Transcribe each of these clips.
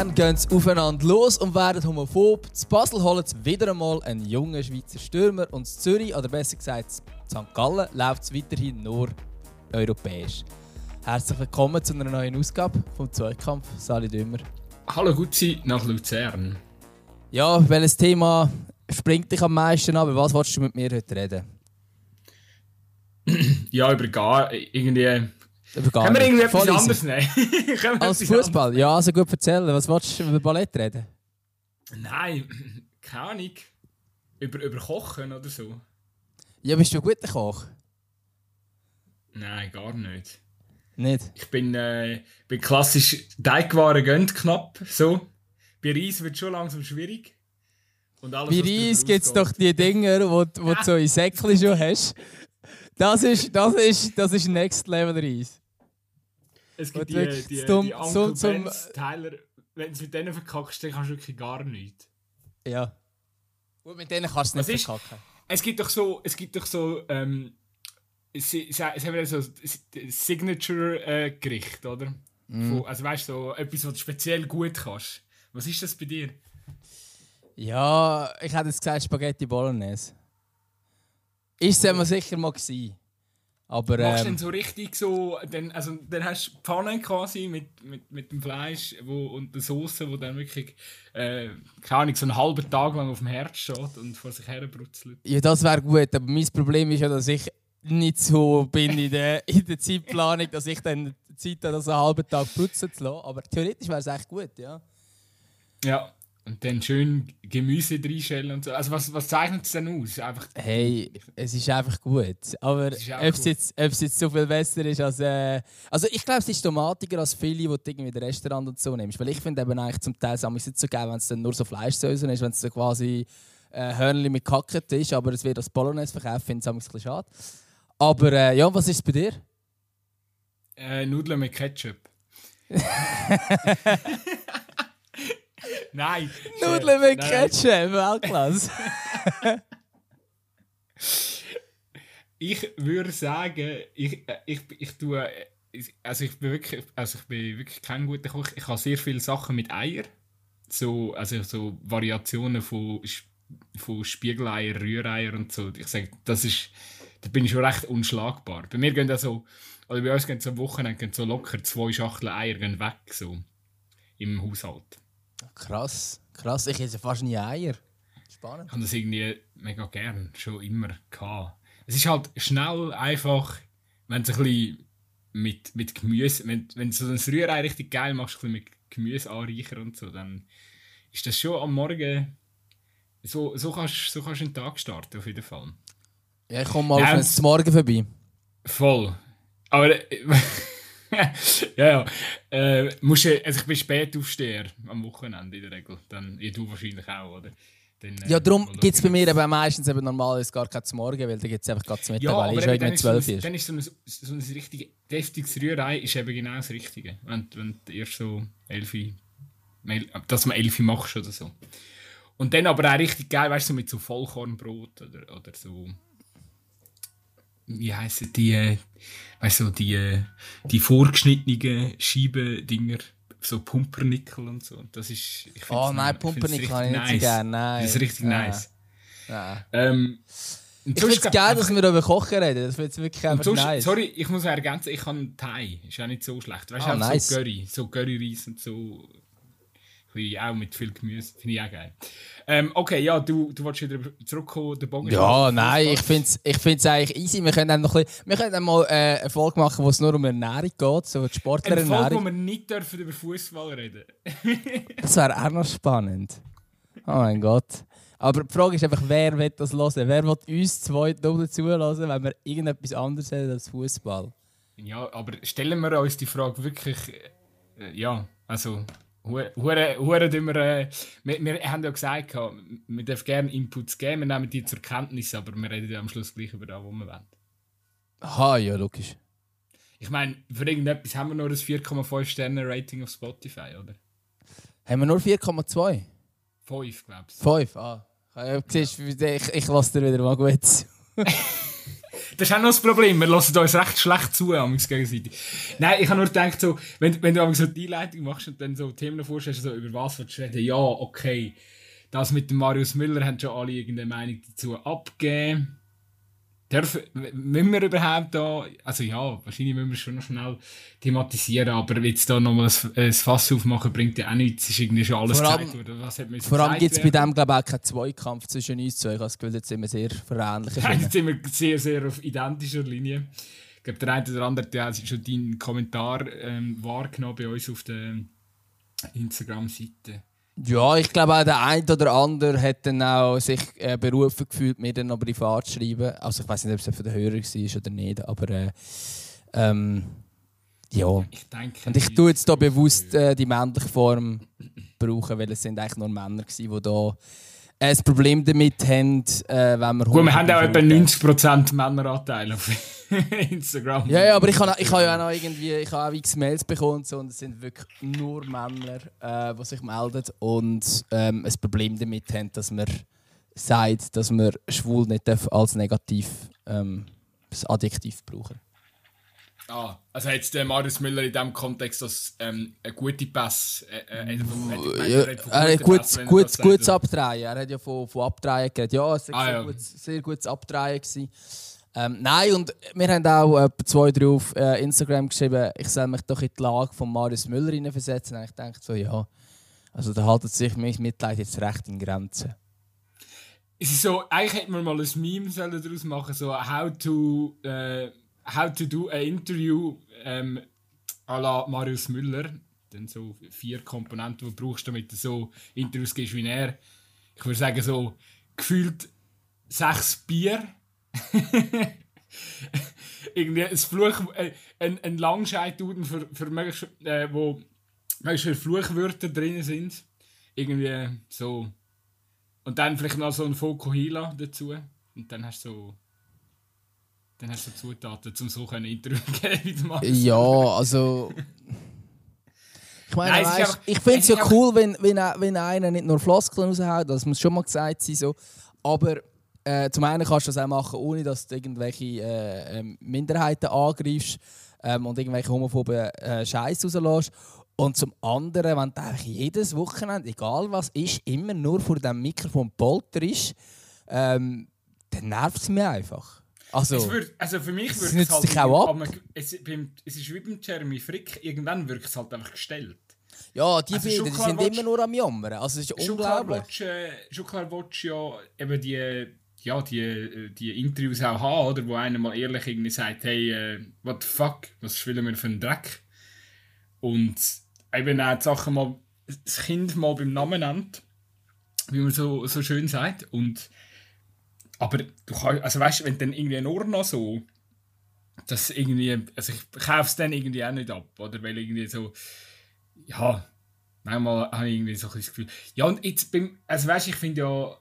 Luzern gehen sie aufeinander los und werden homophob. Zu Basel holen sie wieder einmal einen jungen Schweizer Stürmer und zu Zürich, oder besser gesagt St. Gallen, läuft es weiterhin nur europäisch. Herzlich willkommen zu einer neuen Ausgabe vom Zweikampf. Sali Dümmer. Hallo Gutzi nach Luzern. Ja, welches Thema springt dich am meisten an? Über was wolltest du mit mir heute reden? ja, über gar irgendwie. Gar Können wir irgendwie Voll etwas easy. anderes nehmen? Als Fußball? Ja, also gut erzählen. Was wolltest du über Ballett reden? Nein, keine Ahnung. Über, über Kochen oder so? Ja, bist du ein guter Koch? Nein, gar nicht. Nicht? Ich bin, äh, bin klassisch Teigwaren gönnt knapp. So. Bei Reis wird schon langsam schwierig. Und alles, Bei Reis gibt es doch die Dinger, wo, du- wo du so in Säckchen schon hast. Das ist, das ist, das ist Next Level Reis. Es gibt die, die, die, zum- die zum- Uncle zum- Ben's Tyler. Wenn du es mit denen verkackst, dann kannst du wirklich gar nichts. Ja. Gut, mit denen kannst du nicht ist- verkacken. Es gibt doch so, es gibt doch so, ähm, sie, sie, sie haben so Signature-Gericht, oder? Von, also weißt du, so etwas, was du speziell gut kannst. Was ist das bei dir? Ja, ich hätte jetzt gesagt Spaghetti Bolognese. Ist es immer sicher mal gewesen. Aber Machst du denn ähm, so richtig so, dann, also dann hast du Pfanne quasi mit, mit, mit dem Fleisch wo, und der Soße, wo dann wirklich, äh, keine Ahnung, so einen halben Tag lang auf dem Herd steht und vor sich her brutzelt. ja, das wäre gut. Aber mein Problem ist ja, dass ich nicht so bin in der, in der Zeitplanung, dass ich dann Zeit habe, das einen halben Tag putzen zu lassen. Aber theoretisch wäre es echt gut, ja. Ja. Und dann schön Gemüse reinstellen und so. Also was, was zeichnet es denn aus? Einfach Hey, es ist einfach gut. Aber ob Es jetzt, ob es jetzt so viel besser ist als. Äh, also, ich glaube, es ist tomatiger als viele, die du irgendwie in Restaurant und so nimmst. Weil ich finde eben eigentlich zum Teil es nicht so geil, wenn es dann nur so Fleischsauce ist, wenn es so quasi äh, Hörnli mit Kacket ist. Aber es wird als Bolognese verkauft, finde ich es ein bisschen schade. Aber äh, ja, was ist es bei dir? Äh, Nudeln mit Ketchup. Nein. Nudeln mit. Ketchup, Weltklasse. Ich würde sagen, ich, ich, ich tue. Also ich bin wirklich, also ich bin wirklich kein guter Koch. Ich habe sehr viele Sachen mit Eier. So, also so Variationen von, von Spiegeleier, Rühreier und so. Ich sage, das ist. Da bin ich schon recht unschlagbar. Bei mir gehen da so, oder bei uns gehen so am Wochenende gehen so locker zwei Schachteln Eier gehen weg, so im Haushalt. Krass, krass. Ich esse fast nie Eier. Spannend. Ich habe das irgendwie mega gern, schon immer gehabt. Es ist halt schnell einfach, wenn es ein bisschen mit, mit Gemüse, wenn, wenn du so ein Rührei richtig geil machst, ein bisschen mit Gemüse anreichern und so, dann ist das schon am Morgen, so, so kannst so kannst du den Tag starten, auf jeden Fall. Ja, ich komme mal Ja, Morgen vorbei. Voll. Aber, äh, ja, ja. Äh, musst also ich bin Spätaufsteher am Wochenende in der Regel. Dann, ja, du wahrscheinlich auch, oder? Dann, äh, Ja, darum gibt es bei schauen. mir eben meistens eben normalerweise gar zum Morgen, weil da gibt es einfach gerade zum Mittag, Ja, weil ich schon irgendwie ist so 12 ein, ist. dann ist so ein, so ein richtig deftiges Rührei ist eben genau das Richtige. Wenn, wenn du erst so elfi, dass man elfi machst oder so. Und dann aber auch richtig geil, weißt du, so mit so Vollkornbrot oder, oder so. Wie heissen die, weißt du, die, die vorgeschnittenen Scheibendinger, so Pumpernickel und so. Das ist, ich Oh nein, Pumpernickel habe ich nicht so nice. gerne, nein. Das ist richtig Nein. nice. Nein. Ähm, und Ich finde es geil, dass wir über Kochen reden. Das wird wirklich und einfach sonst, nice. sorry, ich muss ergänzen, ich kann Thai. Ist auch nicht so schlecht. Weißt du, auch nice. so Curry, so Curryreis und so. Bisschen Auch mit viel Gemüse. Finde ich auch geil. Ähm, okay, ja, du, du wolltest wieder zurückkommen, der Bogen. Ja, nein, ich finde es ich find's eigentlich easy. Wir können noch ein bisschen, wir können mal äh, eine Folge machen, wo es nur um Ernährung geht, so die Eine Folge, wo Sportlerernährung. wir nicht dürfen über Fußball reden Das wäre auch noch spannend. Oh mein Gott. Aber die Frage ist einfach, wer will das hören? Wer will uns zwei nur zulassen, wenn wir irgendetwas anderes haben als Fußball? Ja, aber stellen wir uns die Frage wirklich. Äh, ja, also. Hure, hure, wir, äh, wir, wir haben ja gesagt, wir dürfen gerne Inputs geben, wir nehmen die zur Kenntnis, aber wir reden ja am Schluss gleich über das, was wir wollen. Aha, ja, logisch. Ich meine, für irgendetwas haben wir nur ein 4,5 Sterne Rating auf Spotify, oder? Haben wir nur 4,2? 5, glaubst du? 5, ah. Du, ich, ich lasse dir wieder mal gut. das ist auch noch das Problem. Wir lassen uns recht schlecht zu, amigs gegenseitig. Nein, ich habe nur gedacht, so, wenn, wenn du so die Einleitung machst und dann so Themen vorstellst, so, über was willst du reden? Ja, okay. Das mit dem Marius Müller haben schon alle irgendeine Meinung dazu abgegeben. Dürfen, müssen wir überhaupt da, also ja, wahrscheinlich müssen wir schon noch schnell thematisieren, aber jetzt da nochmal ein, ein Fass aufmachen, bringt ja auch nichts, es ist irgendwie schon alles vor allem, worden. Was hat vor allem gibt es bei dem, glaube ich, auch keinen Zweikampf zwischen uns zwei. Ich habe das Gefühl, jetzt sind wir sehr verähnlich. Jetzt sind wir sehr, sehr auf identischer Linie. Ich glaube, der eine oder andere der hat schon deinen Kommentar ähm, wahrgenommen bei uns auf der Instagram-Seite. Ja, ich glaube auch der eine oder andere hat dann auch sich äh, berufen gefühlt, mir dann noch privat zu schreiben. Also ich weiß nicht, ob es für den Hörer war oder nicht, aber äh, ähm, ja. Ich denke, Und ich tue jetzt hier bewusst äh, die männliche Form brauchen, weil es sind eigentlich nur Männer gewesen, die da ein Problem damit haben, äh, wenn wir... Gut, wir haben auch etwa 90% Männeranteil auf Instagram. Ja, ja, aber ich habe ich ha ja auch noch irgendwie, ich habe auch x Mails bekommen und, so, und es sind wirklich nur Männer, äh, die sich melden und ähm, ein Problem damit haben, dass man sagt, dass man schwul nicht als negativ ähm, das Adjektiv brauchen Ah, also jetzt der Marius Müller in diesem Kontext als ähm, eine gute Pass. Äh, äh, ja, er hat gut, gut, gutes Abdrehen. Er hat ja von, von Abdrehen geredet. Ja, es war ah, sehr, ja. Gut, sehr gutes Abdrehen. Ähm, nein, und wir haben auch äh, zwei, drei auf äh, Instagram geschrieben, ich soll mich doch in die Lage von Marius Müller versetzen. Und ich denke so, ja, also da haltet sich mein Mitleid jetzt recht in Grenzen. Es ist so, eigentlich hätte man mal ein Meme daraus machen so how to, uh, how to do an interview ähm, à la Marius Müller. Dann so vier Komponenten, die du brauchst, damit du so Interviews gibst wie er. Ich würde sagen, so gefühlt sechs Bier irgendwie ein Fluch, äh, ein, ein Langscheiduden für, für möglichst, äh, wo möglichst Fluchwörter drin sind. Irgendwie so. Und dann vielleicht noch so ein Fokuhila dazu. Und dann hast du so. Dann hast du Zutaten, um so ein Interview geben Ja, also. Ich meine, Nein, weißt, ich finde es ja cool, wenn, wenn, wenn einer nicht nur Floskeln raushaut, das muss schon mal gesagt sein. So. Aber äh, zum einen kannst du das auch machen, ohne dass du irgendwelche äh, ähm, Minderheiten angreifst ähm, und irgendwelche homophoben äh, Scheiß rauslässt. Und zum anderen, wenn du jedes Wochenende, egal was ist, immer nur vor dem Mikrofon polter ist, ähm, dann nervt es mich einfach. Also, würd, also für mich würde es halt... Auch ab. Es, es, ist wie beim Jeremy Frick, irgendwann wirkt es halt einfach gestellt. Ja, die also Bilder die sind immer nur am Jammern. Also es ist unglaublich. Schon klar willst du ja eben die ja, die, die Interviews auch haben, oder, wo einer mal ehrlich irgendwie sagt, hey, äh, what the fuck, was spielen wir für einen Dreck? Und eben auch die Sachen mal, das Kind mal beim Namen nennt, wie man so, so schön sagt. Und, aber du kannst, also weißt wenn dann irgendwie nur noch so, das irgendwie, also ich kaufe es dann irgendwie auch nicht ab, oder, weil irgendwie so, ja, manchmal habe ich irgendwie so ein das Gefühl, ja, und jetzt beim, also weißt ich finde ja,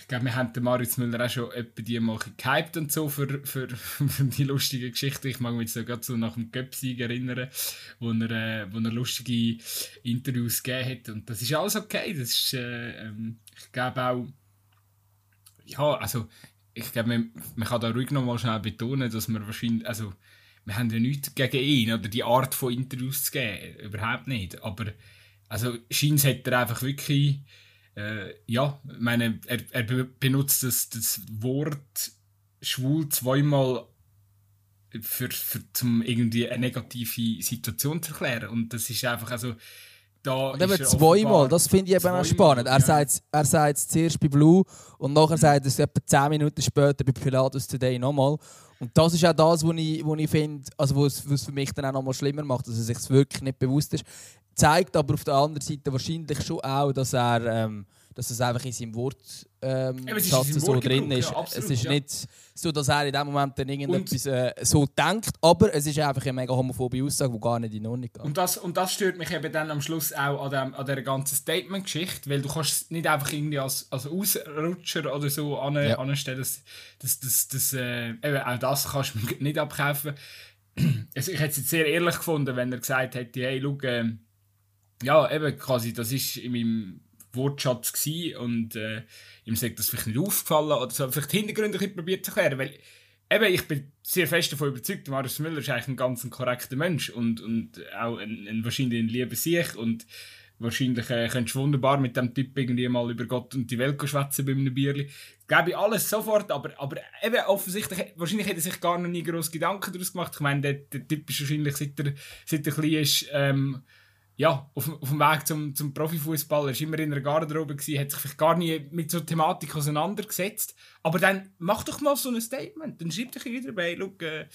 ich glaube, wir haben den Marius Müller auch schon etwa die mal gehypt und so für, für, für die lustige Geschichte. Ich mag mich jetzt gerade so nach dem Göpsieg erinnern, wo er, äh, wo er lustige Interviews gegeben hat. Und das ist alles okay. Das ist, äh, ähm, ich glaube auch, ja, also, ich glaube, man, man kann da ruhig noch mal schnell betonen, dass wir wahrscheinlich, also, wir haben ja nichts gegen ihn oder die Art von Interviews zu geben. Überhaupt nicht. Aber, also, scheint hat er einfach wirklich äh, ja, meine, er, er benutzt das, das Wort schwul zweimal für, für zum irgendwie eine negative Situation zu erklären. Und das ist einfach, also, da und eben zweimal, das finde ich eben auch spannend. Er ja. sagt es zuerst bei Blue und nachher sagt er es etwa 10 Minuten später bei Pilatus Today nochmal. Und das ist auch das, was ich, ich finde, also was es für mich dann auch nochmal schlimmer macht, dass er sich wirklich nicht bewusst ist zeigt aber auf der anderen Seite wahrscheinlich schon auch, dass er ähm, dass es einfach in seinem Wort ähm, ja, so drin ist. Ja, absolut, es ist ja. nicht so, dass er in dem Moment dann irgendetwas äh, so denkt, aber es ist einfach eine mega homophobe Aussage, die gar nicht in Ordnung geht. Und das, und das stört mich eben dann am Schluss auch an, dem, an dieser ganzen Statement-Geschichte, weil du kannst nicht einfach irgendwie als, als Ausrutscher oder so an, ja. anstellen, dass, dass, dass, dass äh, eben auch das kannst du nicht abkaufen. Also ich hätte es jetzt sehr ehrlich gefunden, wenn er gesagt hätte, hey, schau, äh, ja, eben quasi, das ist in meinem Wortschatz gewesen und äh, ihm sagt das vielleicht nicht aufgefallen oder so. Vielleicht Hintergründe ein probiert zu erklären, weil eben, ich bin sehr fest davon überzeugt, Marius Müller ist eigentlich ein ganz korrekter Mensch und, und auch ein, ein wahrscheinlich ein lieber Sieg und wahrscheinlich äh, könntest du wunderbar mit dem Typ irgendwie mal über Gott und die Welt schwätzen bei einem Bierli. Glaube ich alles sofort, aber, aber eben offensichtlich, wahrscheinlich hat er sich gar noch nie groß Gedanken daraus gemacht. Ich meine, der, der Typ ist wahrscheinlich, seit er, seit er klein ist, ähm, ja, auf, auf dem Weg zum, zum Profifußballer, ist immer in einer Garderobe gewesen, hat sich vielleicht gar nie mit so Thematik auseinandergesetzt. Aber dann mach doch mal so ein Statement, dann schreib dich wieder bei, look, äh,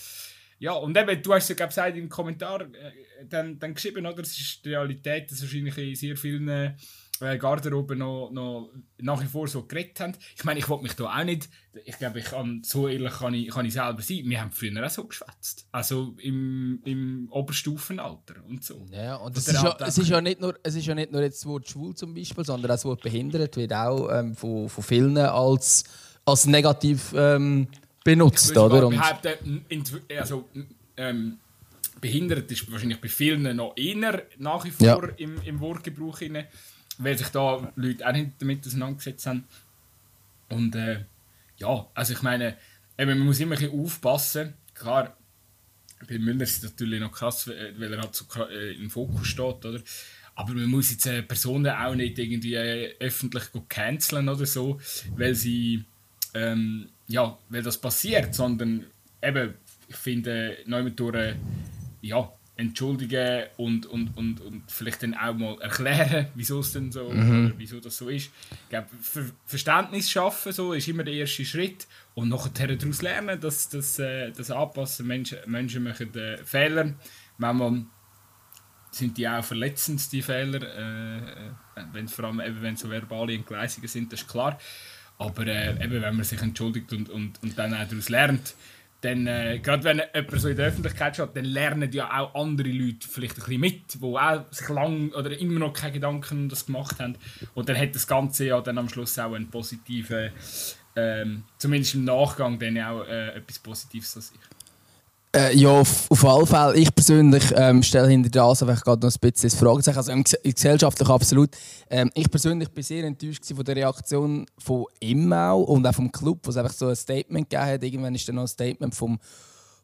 ja, und eben, du hast ja glaube gesagt im Kommentar äh, dann, dann geschrieben, oder? Das ist die Realität, dass wahrscheinlich in sehr vielen äh, Garderoben noch, noch nach wie vor so geredet haben. Ich meine, ich wollte mich da auch nicht, ich glaube, ich kann, so ehrlich kann ich, kann ich selber sein. Wir haben früher auch so geschwätzt. Also im, im Oberstufenalter und so. Ja, und es ist ja, es ist ja nicht nur, es ist ja nicht nur jetzt das Wort schwul zum Beispiel, sondern auch das Wort behindert wird auch ähm, von, von vielen als, als negativ ähm, benutzt, oder? Und also, ähm, behindert ist wahrscheinlich bei vielen noch eher nach wie vor ja. im, im Wortgebrauch. Rein weil sich da Leute auch nicht damit auseinandergesetzt haben. Und äh, ja, also ich meine, eben, man muss immer ein bisschen aufpassen. Klar, bei Müller ist es natürlich noch krass, weil er halt so äh, im Fokus steht, oder? Aber man muss jetzt äh, Personen auch nicht irgendwie äh, öffentlich canceln oder so, weil sie, ähm, ja, weil das passiert, sondern eben, ich finde, äh, ja, entschuldigen und, und, und, und vielleicht dann auch mal erklären, wieso es denn so mhm. oder wieso das so ist. Ich glaube, Ver Verständnis schaffen so ist immer der erste Schritt und nachher daraus lernen, dass das, äh, das anpassen. Menschen, Menschen machen äh, Fehler. Manchmal sind die auch verletzend, die Fehler, äh, äh wenn vor allem eben, wenn so verbale Entgleisungen sind, das ist klar. Aber äh, eben, wenn man sich entschuldigt und, und, und dann auch daraus lernt, dann, äh, gerade wenn jemand so in der Öffentlichkeit steht, dann lernen ja auch andere Leute vielleicht ein bisschen mit, die auch sich lang oder immer noch keine Gedanken um das gemacht haben. Und dann hat das Ganze ja dann am Schluss auch einen positiven, ähm, zumindest im Nachgang, dann auch äh, etwas Positives an sich. Äh, ja, auf, auf alle Fälle. Ich persönlich ähm, stelle hinter das einfach gerade noch ein bisschen das Fragezeichen. Also im, gesellschaftlich absolut. Ähm, ich persönlich bin sehr enttäuscht von der Reaktion von ihm auch und auch vom Club, wo es einfach so ein Statement gegeben hat. Irgendwann ist dann noch ein Statement vom,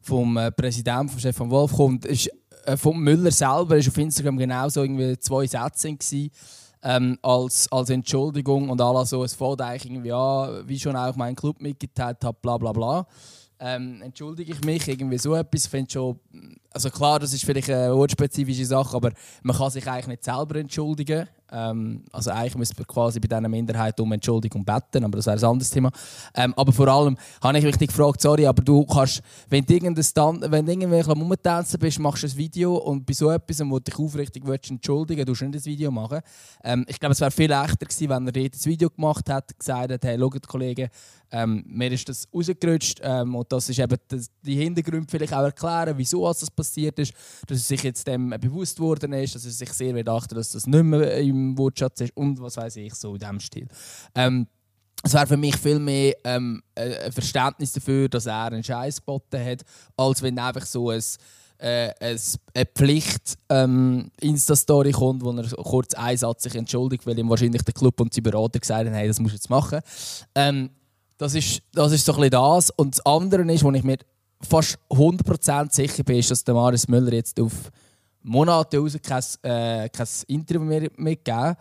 vom äh, Präsidenten, vom Stefan Wolf gekommen. Ist, äh, vom Müller selber ist auf Instagram genauso irgendwie zwei Sätze gewesen. Ähm, als, als Entschuldigung und alles so, es fällt eigentlich irgendwie an, wie schon auch mein Club mitgeteilt hat, bla bla bla ähm, entschuldige ich mich, irgendwie so etwas. Ich schon, also klar, das ist vielleicht eine wortspezifische Sache, aber man kann sich eigentlich nicht selber entschuldigen. Ähm, also eigentlich müsste man quasi bei dieser Minderheit um Entschuldigung beten, aber das wäre ein anderes Thema. Ähm, aber vor allem habe ich mich gefragt, sorry, aber du kannst, wenn du irgendein du irgendwie rumtanzen bist, machst du ein Video und bei so etwas, wo du dich aufrichtig willst, entschuldigen willst, du nicht ein Video machen. Ähm, ich glaube, es wäre viel leichter gewesen, wenn er ein Video gemacht hat, gesagt hat, hey, schaut, Kollegen, ähm, mir ist das rausgerutscht ähm, und das ist eben das, die Hintergründe vielleicht auch erklären, wieso das passiert ist, dass er sich jetzt dem bewusst worden ist, dass er sich sehr achten dass das nicht mehr im Wortschatz ist und was weiß ich, so in diesem Stil. Ähm, es wäre für mich viel mehr ähm, ein Verständnis dafür, dass er einen Scheiß geboten hat, als wenn einfach so ein äh, eine Pflicht ähm, Insta-Story kommt, wo er kurz einen Satz sich entschuldigt, weil ihm wahrscheinlich der Club und die Berater gesagt haben, hey, das musst du jetzt machen. Ähm, das ist, das ist so ein bisschen das. Und das andere ist, wo ich mir fast 100% sicher bin, ist, dass der Marius Müller jetzt auf Monate raus kein, äh, kein Interview mehr mitgeben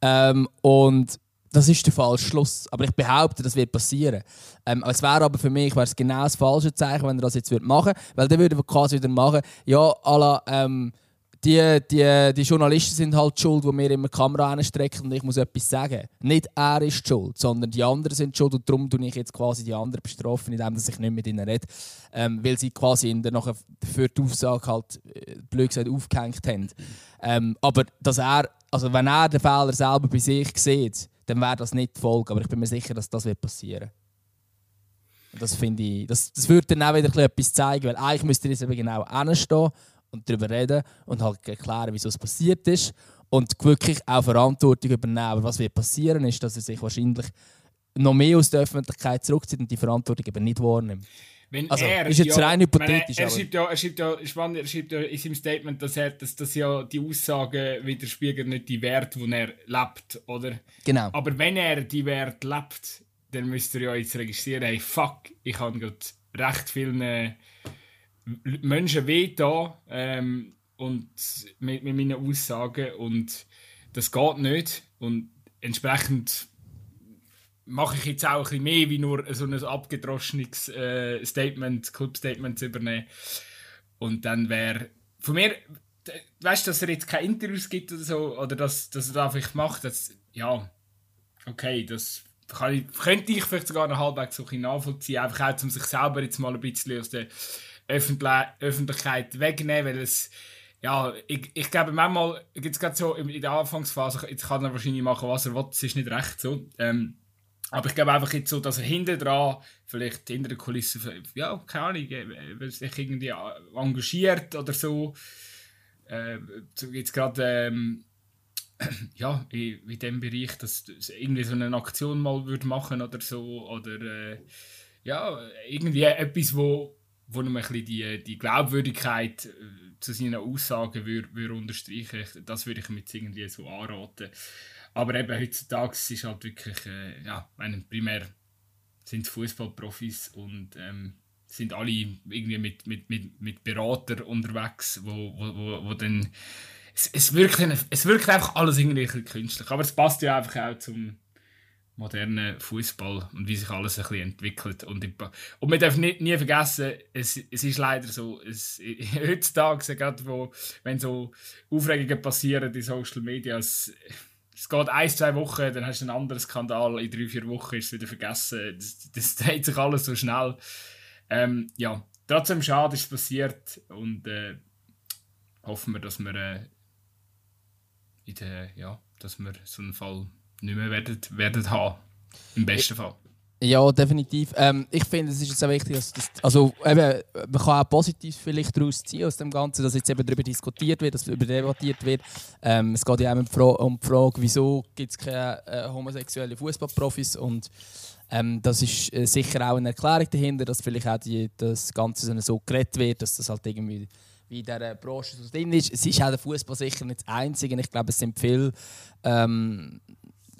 ähm, Und das ist der falsche Schluss. Aber ich behaupte, das wird passieren. Ähm, es wäre aber für mich wär's genau das falsche Zeichen, wenn er das jetzt machen würde. Weil dann würde er quasi wieder machen, ja, à la, ähm, die, die, die Journalisten sind halt schuld, die mir immer die Kamera anstrecken und ich muss etwas sagen. Nicht er ist schuld, sondern die anderen sind schuld und darum tue ich jetzt quasi die anderen bestrafen, indem ich nicht mit ihnen rede. Ähm, weil sie quasi in der, nachher für die Aussage halt, äh, blöd gesagt, aufgehängt haben. Ähm, aber dass er, also wenn er den Fehler selber bei sich sieht, dann wäre das nicht die Folge. Aber ich bin mir sicher, dass das wird passieren das finde ich, das, das würde dann auch wieder etwas zeigen, weil eigentlich müsste ich jetzt eben genau anstehen und darüber reden und halt erklären, wieso es passiert ist und wirklich auch Verantwortung übernehmen. Aber was wird passieren, ist, dass er sich wahrscheinlich noch mehr aus der Öffentlichkeit zurückzieht und die Verantwortung eben nicht wahrnimmt. Wenn also, er, ist jetzt ja, rein hypothetisch. Er, er, schreibt ja, er, schreibt ja, spannend, er schreibt ja in seinem Statement, dass, er, dass, dass ja die Aussagen widerspiegeln nicht die Werte, die er lebt, oder? Genau. Aber wenn er die Werte lebt, dann müsste er ja jetzt registrieren, hey, fuck, ich habe gerade recht vielen Menschen weh da ähm, und mit, mit meinen Aussagen und das geht nicht und entsprechend mache ich jetzt auch ein bisschen mehr, wie nur so ein abgedroschenes äh, Statement, Club-Statement zu übernehmen. Und dann wäre von mir, weißt du, dass er jetzt keine Interviews gibt oder so, oder dass, dass er das einfach macht, das, ja, okay, das ich, könnte ich vielleicht sogar noch halbwegs so ein nachvollziehen, einfach auch, um sich selber jetzt mal ein bisschen aus der Öffentlich Öffentlichkeit wegnehmen, weil es ja, ich, ich glaube, manchmal gibt es gerade so in der Anfangsphase, jetzt kann er wahrscheinlich machen, was er will, das ist nicht recht so. Ähm, aber ich glaube einfach jetzt so, dass er hinten dran, vielleicht hinter der Kulisse, ja, keine Ahnung, äh, sich irgendwie engagiert oder so. Äh, jetzt gerade, ähm, ja, in, in dem Bereich, dass irgendwie so eine Aktion mal würde machen oder so. Oder, äh, ja, irgendwie etwas, wo, wo ihm ein bisschen die, die Glaubwürdigkeit äh, zu seinen Aussagen würde, würde unterstreichen. Das würde ich mir jetzt irgendwie so anraten. Aber eben heutzutage ist es halt wirklich, äh, ja, meine, primär sind Fußballprofis und ähm, sind alle irgendwie mit, mit, mit, mit Beratern unterwegs, wo, wo, wo, wo dann es, es, wirkt, es wirkt einfach alles irgendwie künstlich, aber es passt ja einfach auch zum modernen Fußball und wie sich alles ein bisschen entwickelt und, und man darf nicht, nie vergessen, es, es ist leider so, es, heutzutage, gerade wo, wenn so Aufregungen passieren in Social Media, es, es geht ein, zwei Wochen, dann hast du einen anderen Skandal, in drei, vier Wochen ist es wieder vergessen. Das, das dreht sich alles so schnell. Ähm, ja, trotzdem schade ist es passiert und äh, hoffen wir, dass wir, äh, in der, ja, dass wir so einen Fall nicht mehr werden, werden haben. Im besten Fall. Ja, definitiv. Ähm, ich finde, es ist jetzt auch wichtig, dass das, also eben, man kann auch positiv vielleicht daraus ziehen aus dem Ganzen, dass jetzt eben darüber diskutiert wird, dass darüber debattiert wird. Ähm, es geht ja auch um die, Frage, um die Frage wieso gibt es keine äh, homosexuellen Fußballprofis und ähm, das ist äh, sicher auch eine Erklärung dahinter, dass vielleicht auch die, das Ganze so geredet wird, dass das halt irgendwie wie in dieser Branche so drin ist. Es ist auch der Fußball sicher nicht das Einzige. Ich glaube, es sind viele ähm,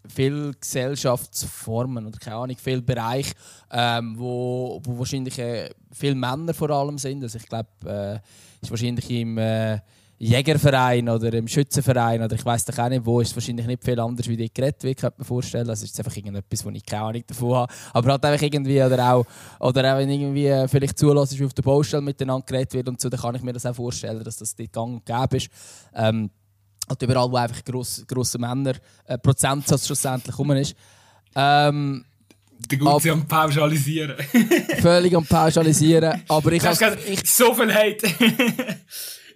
viele Gesellschaftsformen oder keine Ahnung, viele Bereiche, ähm, wo, wo wahrscheinlich äh, viele Männer vor allem sind. Also ich glaube, äh, ist wahrscheinlich im äh, Jägerverein oder im Schützenverein oder ich weiß doch auch nicht wo, ist wahrscheinlich nicht viel anders wie die geredet wird, könnte man vorstellen. Also ist einfach irgendetwas, wo ich keine Ahnung davon habe. Aber halt einfach irgendwie, oder auch, oder auch wenn irgendwie äh, vielleicht zulässt, auf der Baustelle miteinander geredet wird und so, dann kann ich mir das auch vorstellen, dass das dort gang und gäbe ist. Ähm, halt überall, wo einfach gross, grosser Männer äh, Prozentsatz schlussendlich rum ist. Ähm, der Gute am Pauschalisieren. völlig am Pauschalisieren. Aber ich habe so viel Hate.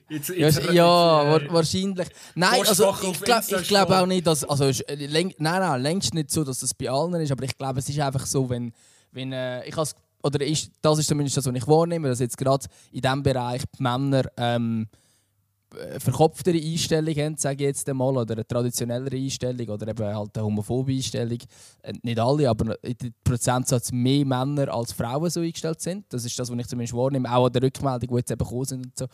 Jetzt, jetzt ja, ja äh, wahrscheinlich. Nein, also ich, glaub, ich glaube auch nicht, dass. Also, ist, äh, läng, nein, nein, längst nicht so, dass das bei allen ist, aber ich glaube, es ist einfach so, wenn. wenn äh, ich oder ist, das ist zumindest das, was ich wahrnehme, dass jetzt gerade in diesem Bereich die Männer. Ähm, äh, verkopftere Einstellung haben, sage ich jetzt einmal, oder eine traditionellere Einstellung oder eben halt eine homophobe Einstellung. Äh, nicht alle, aber der Prozentsatz mehr Männer als Frauen so eingestellt sind. Das ist das, was ich zumindest wahrnehme, auch an der Rückmeldung, die jetzt eben gekommen sind und so.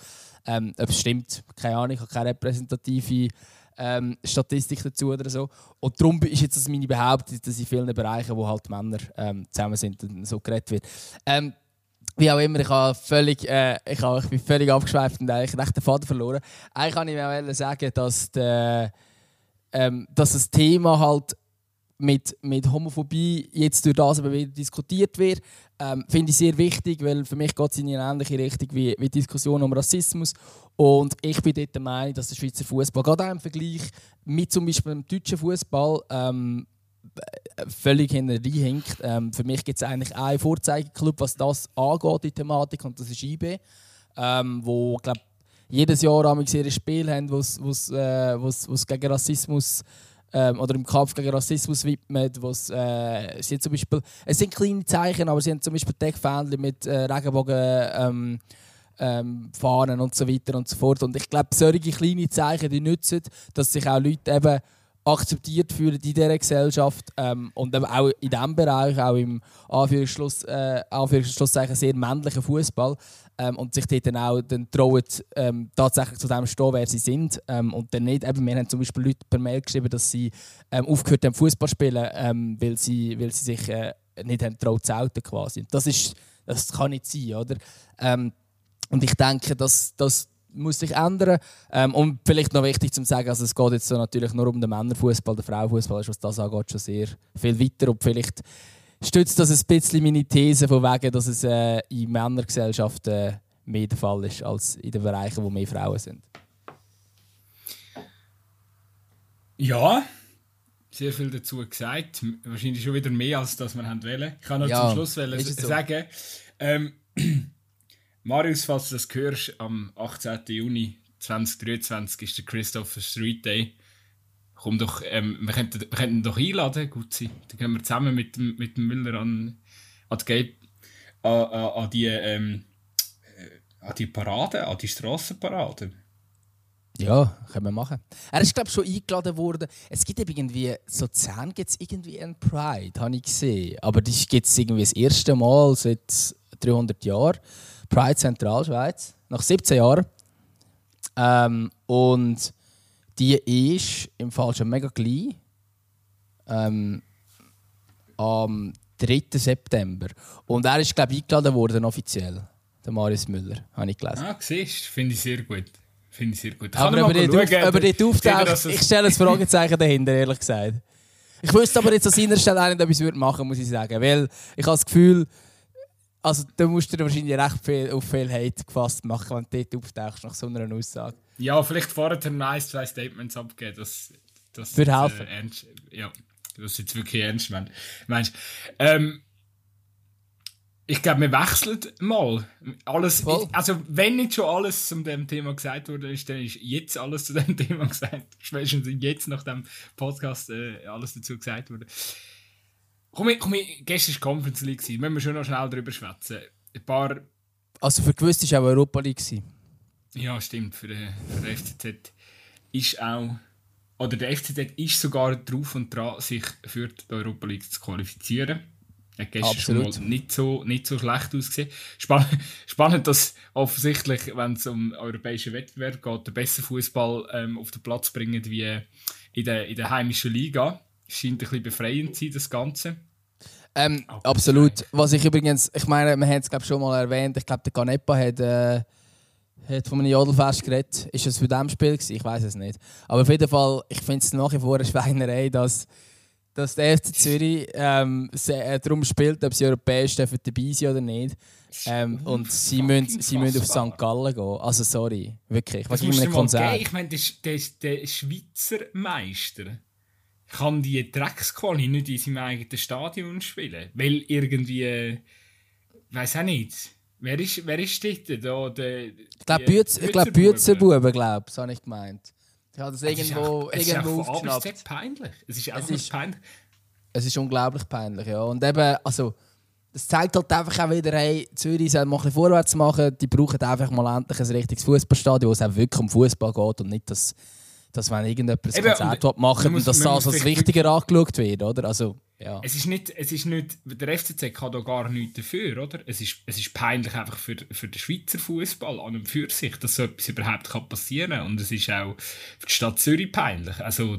Ähm, ob es stimmt, keine Ahnung, ich habe keine repräsentative ähm, Statistik dazu oder so. Und darum ist jetzt das meine Behauptung, dass in vielen Bereichen, wo halt Männer ähm, zusammen sind, so geredet wird. Ähm, wie auch immer, ich, habe völlig, äh, ich, habe, ich bin völlig abgeschweift und eigentlich recht den Faden verloren. Eigentlich kann ich mir sagen, dass, der, ähm, dass das Thema halt mit, mit Homophobie jetzt durch das wieder diskutiert wird, ähm, finde ich sehr wichtig, weil für mich geht es in eine ähnliche Richtung wie, wie die Diskussion um Rassismus. Und ich bin dort der Meinung, dass der Schweizer Fußball, gerade auch im Vergleich mit zum Beispiel dem deutschen Fußball, ähm, völlig hinterherhinkt. Ähm, für mich gibt es eigentlich einen Vorzeigeklub, was das angeht, die Thematik, und das ist IB, ähm, wo glaub, jedes Jahr ihre Spiel haben, wo es äh, gegen Rassismus ähm, oder im Kampf gegen Rassismus widmet, wo's, äh, sie Beispiel, es sind kleine Zeichen, aber sie haben zum Beispiel Deckfähnchen mit äh, Regenbogen ähm, ähm, Fahnen und so weiter und so fort. Und ich glaube, solche kleine Zeichen, die nützen, dass sich auch Leute eben akzeptiert fühlen in dieser Gesellschaft ähm, und auch in diesem Bereich, auch im Anführungsschluss, äh, Anführungsschlusszeichen sehr männlichen Fußball ähm, und sich dort dann auch dann trauen, ähm, tatsächlich zu dem stehen, wer sie sind ähm, und dann nicht, eben, wir haben zum Beispiel Leute per Mail geschrieben, dass sie ähm, aufgehört haben Fußball spielen, ähm, weil, sie, weil sie sich äh, nicht haben traut zu quasi. Und das ist Das kann nicht sein, oder? Und ich denke, dass das muss sich ändern. Ähm, und vielleicht noch wichtig zu sagen, also es geht jetzt so natürlich nur um den Männerfußball, der Frauenfußball ist, was das angeht, schon sehr viel weiter. Und vielleicht stützt das ein bisschen meine These von wegen, dass es äh, in Männergesellschaften äh, mehr der Fall ist als in den Bereichen, wo mehr Frauen sind. Ja, sehr viel dazu gesagt. Wahrscheinlich schon wieder mehr, als das wir wollen. Ich kann noch Ja, zum Schluss wollen so. sagen, ähm, Marius, falls du das hörst, am 18. Juni 2023 ist der Christopher Street Day. Komm doch, ähm, wir, könnten, wir könnten ihn doch einladen, gut sein. Dann gehen wir zusammen mit dem, mit dem Müller an, an die Gate, an, an, an die, ähm, äh, an die Parade, an die Strassenparade. Ja, können wir machen. Er ist, glaube ich, schon eingeladen worden. Es gibt irgendwie, so Zehn gibt es irgendwie ein Pride, habe ich gesehen. Aber das gibt es irgendwie das erste Mal seit 300 Jahren. Pride Zentralschweiz, nach 17 Jahren. Ähm, und die ist im Fall schon mega klein. Ähm, am 3. September. Und er ist, glaube ich, eingeladen worden offiziell. Der Marius Müller, habe ich gelesen. Ah, siehst finde ich sehr gut. Finde ich sehr gut. Aber Kann über ich die, auf, über die auftaucht, ich stelle ein Fragezeichen dahinter, ehrlich gesagt. Ich wüsste aber jetzt an seiner Stelle auch nicht, ob ich es würde machen muss ich sagen. Weil ich habe das Gefühl, also da musst du dir wahrscheinlich recht viel auf viel Hate gefasst machen, wenn du dort auftauchst nach so einer Aussage. Ja, vielleicht vorher ein, zwei Statements abgeben, dass das Würde helfen. Äh, ernst, ja, das jetzt wirklich ernst meint. Meinst ähm, ich glaube, wir wechseln mal. Alles, Voll. also, wenn nicht schon alles zu dem Thema gesagt wurde, ist, dann ist jetzt alles zu dem Thema gesagt. Spätestens jetzt nach dem Podcast äh, alles dazu gesagt wurde. Komm, ich, komm, ich, gestern war Conference League, müssen wir schon noch schnell darüber schwätzen. Ein paar Also für gewusst war auch Europa League. Ja, stimmt. Für den, für den FCZ ist auch. Oder der FCZ ist sogar drauf und dran, sich für die Europa League zu qualifizieren. Hat gestern Absolut. schon mal nicht so, nicht so schlecht ausgesehen. Spann spannend, dass offensichtlich, wenn es um europäischen Wettbewerb geht, der bessere Fußball ähm, auf den Platz bringen wie in der, in der heimischen Liga. Scheint ein bisschen befreiend zu sein, das Ganze. Ähm, Oh, absolut. Was ich übrigens, ich meine, wir haben es glaube schon mal erwähnt, ich glaube der Canepa hat, äh, hat von einem Jodelfest geredet. Ist es für dem Spiel gewesen? Ich weiß es nicht. Aber auf jeden Fall, ich finde es nach wie vor eine Schweinerei, dass, dass der FC Zürich ähm, äh, darum spielt, ob sie europäisch dürfen dabei sein oder nicht. Ähm, und sie müssen, sie müssen auf St. Gallen gehen. Also sorry, wirklich. Was Das dir mal Konzert. geben. Ich meine, der, der, der Schweizer Meister kann die Drecksquali nicht in seinem eigenen Stadion spielen. Weil irgendwie. weiß auch nicht. Wer ist, wer ist dort? Da, der, Ich glaube, die Bütz, ich glaub. Bützenbuben, glaube ich, habe ich gemeint. Ich habe das Es ist irgendwo, auch- es ist auch irgendwo von A bis aufgeschnappt. Z peinlich. Es ist Es einfach ist- peinlich. Es ist unglaublich peinlich, ja. Und eben, also, das zeigt halt einfach auch wieder, hey, Zürich soll mal ein bisschen vorwärts machen. Die brauchen einfach mal endlich ein richtiges Fußballstadion, wo es auch wirklich um Fußball geht und nicht, dass, dass wenn irgendjemand ein Konzert und machen muss- dass das als wichtiger angeschaut wird, oder? Also, ja. Es ist nicht, es ist nicht, der FCZ kann da gar nichts dafür, oder? Es ist, es ist peinlich einfach für, für den Schweizer Fußball an und für sich, dass so etwas überhaupt kann passieren kann. Und es ist auch für die Stadt Zürich peinlich. Also,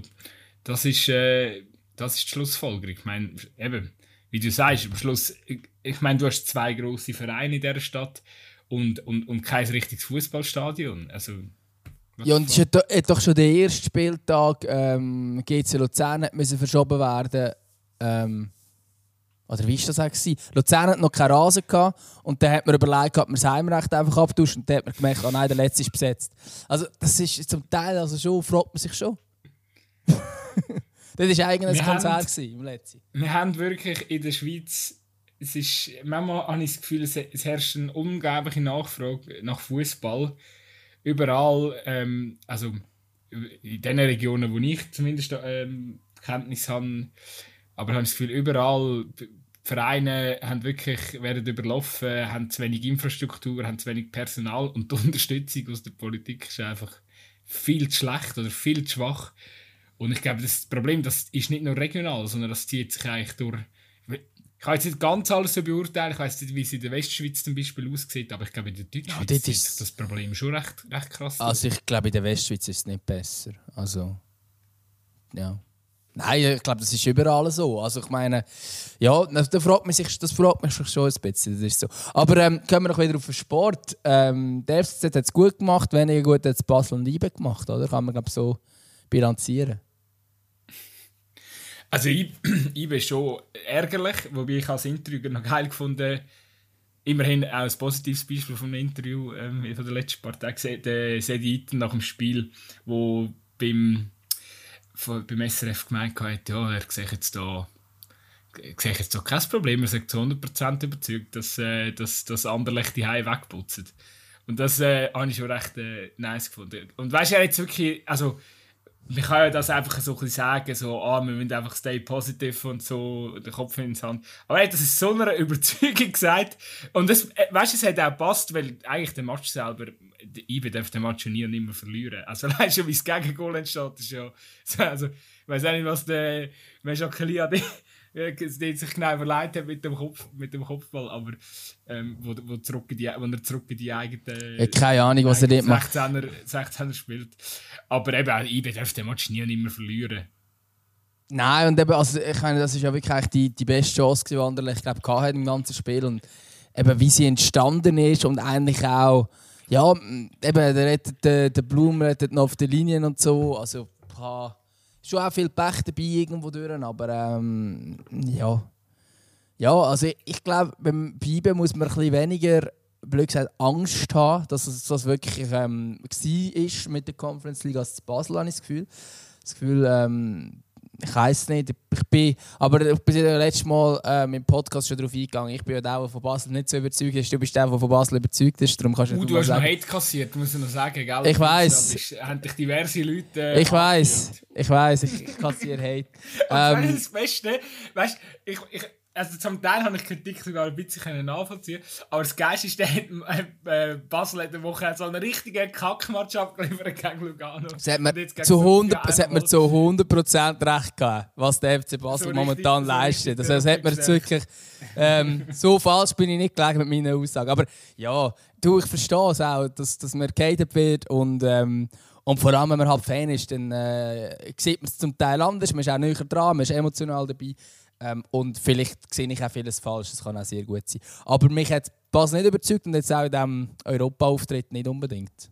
das ist, äh, das ist die Schlussfolgerung. Ich meine, eben, wie du sagst, am Schluss, ich, meine, du hast zwei grosse Vereine in dieser Stadt und, und, und kein richtiges Fußballstadion. Also, Ja, und es hat, hat doch schon der erste Spieltag ähm, GC Luzern müssen verschoben werden. Ähm, oder wie war das eigentlich? Luzern hat noch keinen Rasen gehabt und dann hat man überlegt, ob man das Heimrecht einfach abtauscht und dann hat man gemerkt, oh nein, der letzte ist besetzt. Also das ist zum Teil also schon, fragt man sich schon. das war eigentlich ein Konzert im letzten. wir haben wirklich in der Schweiz, es ist, manchmal habe ich das Gefühl, es, es herrscht eine unglaubliche Nachfrage nach Fußball. Überall, ähm, also in den Regionen, wo ich zumindest ähm, Kenntnis habe, aber ich habe das Gefühl, überall Vereine haben wirklich, werden überlaufen, haben zu wenig Infrastruktur, haben zu wenig Personal und die Unterstützung aus der Politik ist einfach viel zu schlecht oder viel zu schwach. Und ich glaube, das Problem das ist nicht nur regional, sondern das zieht sich eigentlich durch. Ich kann jetzt nicht ganz alles so beurteilen, ich weiß nicht, wie es in der Westschweiz zum Beispiel aussieht, aber ich glaube, in der Deutschschweiz Ja, ist- das Problem schon recht, recht krass. Also ich glaube, in der Westschweiz ist es nicht besser. Also, ja. Nein, ich glaube, das ist überall so. Also ich meine, ja, da fragt man sich, das fragt man sich schon ein bisschen. Das ist so. Aber ähm, kommen wir noch wieder auf den Sport. Ähm, der FCZ hat es gut gemacht, weniger gut hat es Basel und IBE gemacht, oder? Kann man glaube so bilanzieren. Also ich, ich bin schon ärgerlich, wobei ich als Interview noch geil gefunden Immerhin auch ein positives Beispiel vom Interview ähm, von der letzten paar Tage, der Sedi nach dem Spiel, wo beim, von, beim SRF gemeint hat, ja, er sehe jetzt da sehe jetzt so kein Problem. Er sagt zu 100% überzeugt, dass, äh, dass, dass Anderlecht die Haie wegputzen. Und das äh, habe ich schon recht äh, nice gefunden. Und weißt du, er jetzt wirklich, also man kann ja das einfach so ein bisschen sagen, so, ah, wir müssen einfach stay positive und so, den Kopf in die Hand. Aber er hat das ist so einer Überzeugung gesagt. Und das, äh, weißt du, es hat auch gepasst, weil eigentlich der Match selber, IBE darf den Match nie und nimmer verlieren. Also, weißt du, wie das Gegengol entsteht, ist ja, also, ich weiß auch nicht, was der, Mejacali der sich genau überlegt hat mit dem, Kopf, mit dem Kopfball, aber ähm, wo, wo, zurück die, wo er zurück in die eigene. Ja, keine Ahnung, was er dort macht. 16er, 16er spielt. Aber eben, ich darf den Match nie und immer verlieren. Nein, und eben, also, ich meine, das ist ja wirklich die, die beste Chance, die Anderlecht, ich glaube, hatte im ganzen Spiel. Und eben, wie sie entstanden ist und eigentlich auch, ja, eben, der rettet den, den Blum rettet noch auf den Linien und so. Also, boah, schon auch viel Pech dabei irgendwo durch, aber ähm, ja. Ja, also ich, ich glaube, beim Bleiben muss man ein bisschen weniger, blöd gesagt, Angst haben, dass es das wirklich ähm, war mit der Conference League als Basel, habe ich das Gefühl. Das Gefühl, ähm, ich weiß nicht, ich bin, aber ich bin ja letztes Mal ähm, im Podcast schon darauf eingegangen. Ich bin ja der, der von Basel nicht so überzeugt ist. Du bist der, der von Basel überzeugt ist. Darum kannst du, uh, du hast noch Hate kassiert, muss ich noch sagen. Gell? Ich weiß. Haben dich diverse Leute. Äh, ich weiß. Ich weiß. Ich, ich kassiere Hate. ähm, das Beste, weißt ich, ich also zum Teil habe ich Kritik sogar ein bisschen nachvollziehen aber das Geist ist, der äh, Basel hat eine Woche so einen richtigen Kackmatch abgeliefert gegen Lugano. Es hat mir zu 100, es hat mir zu 100% recht gegeben, was der FC Basel so momentan richtig, leistet. Also, das hat mir wirklich, ähm, so falsch bin ich nicht gelegen mit meinen Aussagen. Aber ja, du, ich verstehe es auch, dass, dass man gehatet wird und ähm, und vor allem, wenn man halt Fan ist, dann äh, sieht man es zum Teil anders, man ist auch näher dran, man ist emotional dabei. Ähm, und vielleicht sehe ich auch vieles falsch, das kann auch sehr gut sein. Aber mich hat Basel nicht überzeugt und jetzt auch in diesem Europa-Auftritt nicht unbedingt.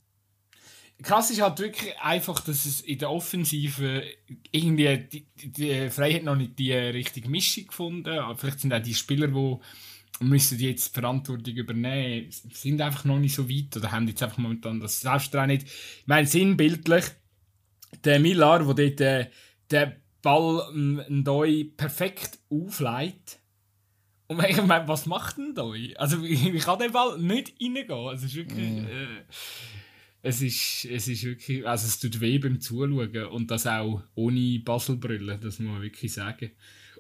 Krass ist halt wirklich einfach, dass es in der Offensive irgendwie die, die, Freiheit noch nicht die richtige Mischung gefunden. Vielleicht sind auch die Spieler, die müssen jetzt die Verantwortung übernehmen, sind einfach noch nicht so weit oder haben jetzt einfach momentan das Selbstvertrauen nicht. Ich meine, sinnbildlich, der Millar, der dort äh, der Ball Ndoi perfekt aufleitet. Und ich meine, was macht denn Ndoi? Also, wie kann der Ball nicht reingehen? Es ist wirklich. Mm. Äh, es ist, es ist wirklich. Also, es tut weh beim Zuschauen. Und das auch ohne Baselbrille, das muss man wirklich sagen.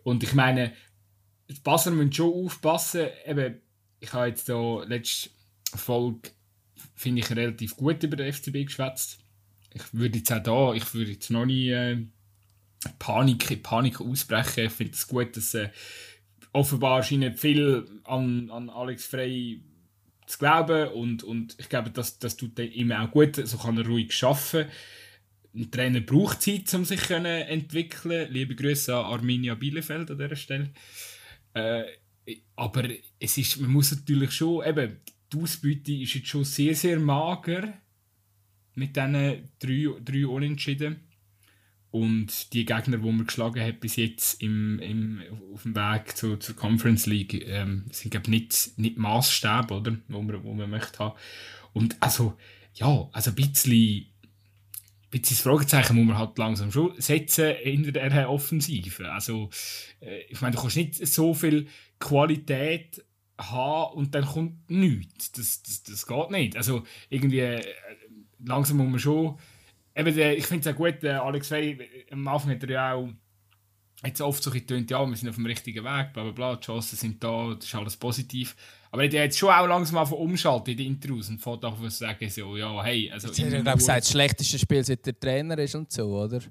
Und ich meine, die Basler müssen schon aufpassen. Eben, ich habe jetzt hier letzte Folge, finde ich, relativ gut über den FCB geschwätzt. Ich würde jetzt auch da, ich würde jetzt noch nie. Äh, Panik, Panik ausbrechen. Ich finde es gut, dass äh, offenbar scheint viel an, an Alex Frey zu glauben und, und ich glaube, das, das tut ihm auch gut, so kann er ruhig arbeiten. Ein Trainer braucht Zeit, um sich zu entwickeln. Liebe Grüße an Arminia Bielefeld an dieser Stelle. Äh, aber es ist, man muss natürlich schon, eben, die Ausbeute ist jetzt schon sehr, sehr mager mit diesen drei, drei Unentschieden. Und die Gegner, die man geschlagen hat bis jetzt im, im, auf dem Weg zu, zur Conference League, ähm, sind glaube nicht, nicht Maßstäbe, oder? Wo man, wo man möchte haben. Und also, ja, also ein bisschen, ein bisschen das Fragezeichen muss man halt langsam schon setzen in der Offensive. Also, äh, ich meine, du kannst nicht so viel Qualität haben und dann kommt nichts. Das, das, das geht nicht. Also, irgendwie, äh, langsam muss man schon eben, ich finde es auch gut, Alex Frey, am Anfang hat er ja auch jetzt oft so getönt, ja, wir sind auf dem richtigen Weg, bla bla bla, die Chancen sind da, das ist alles positiv. Aber er hat jetzt schon auch langsam mal umschalten in den Intros und fährt auch was sagen, so, ja, hey, also... Jetzt hat er, glaube gesagt, das schlechteste Spiel, seit der Trainer ist und so, oder?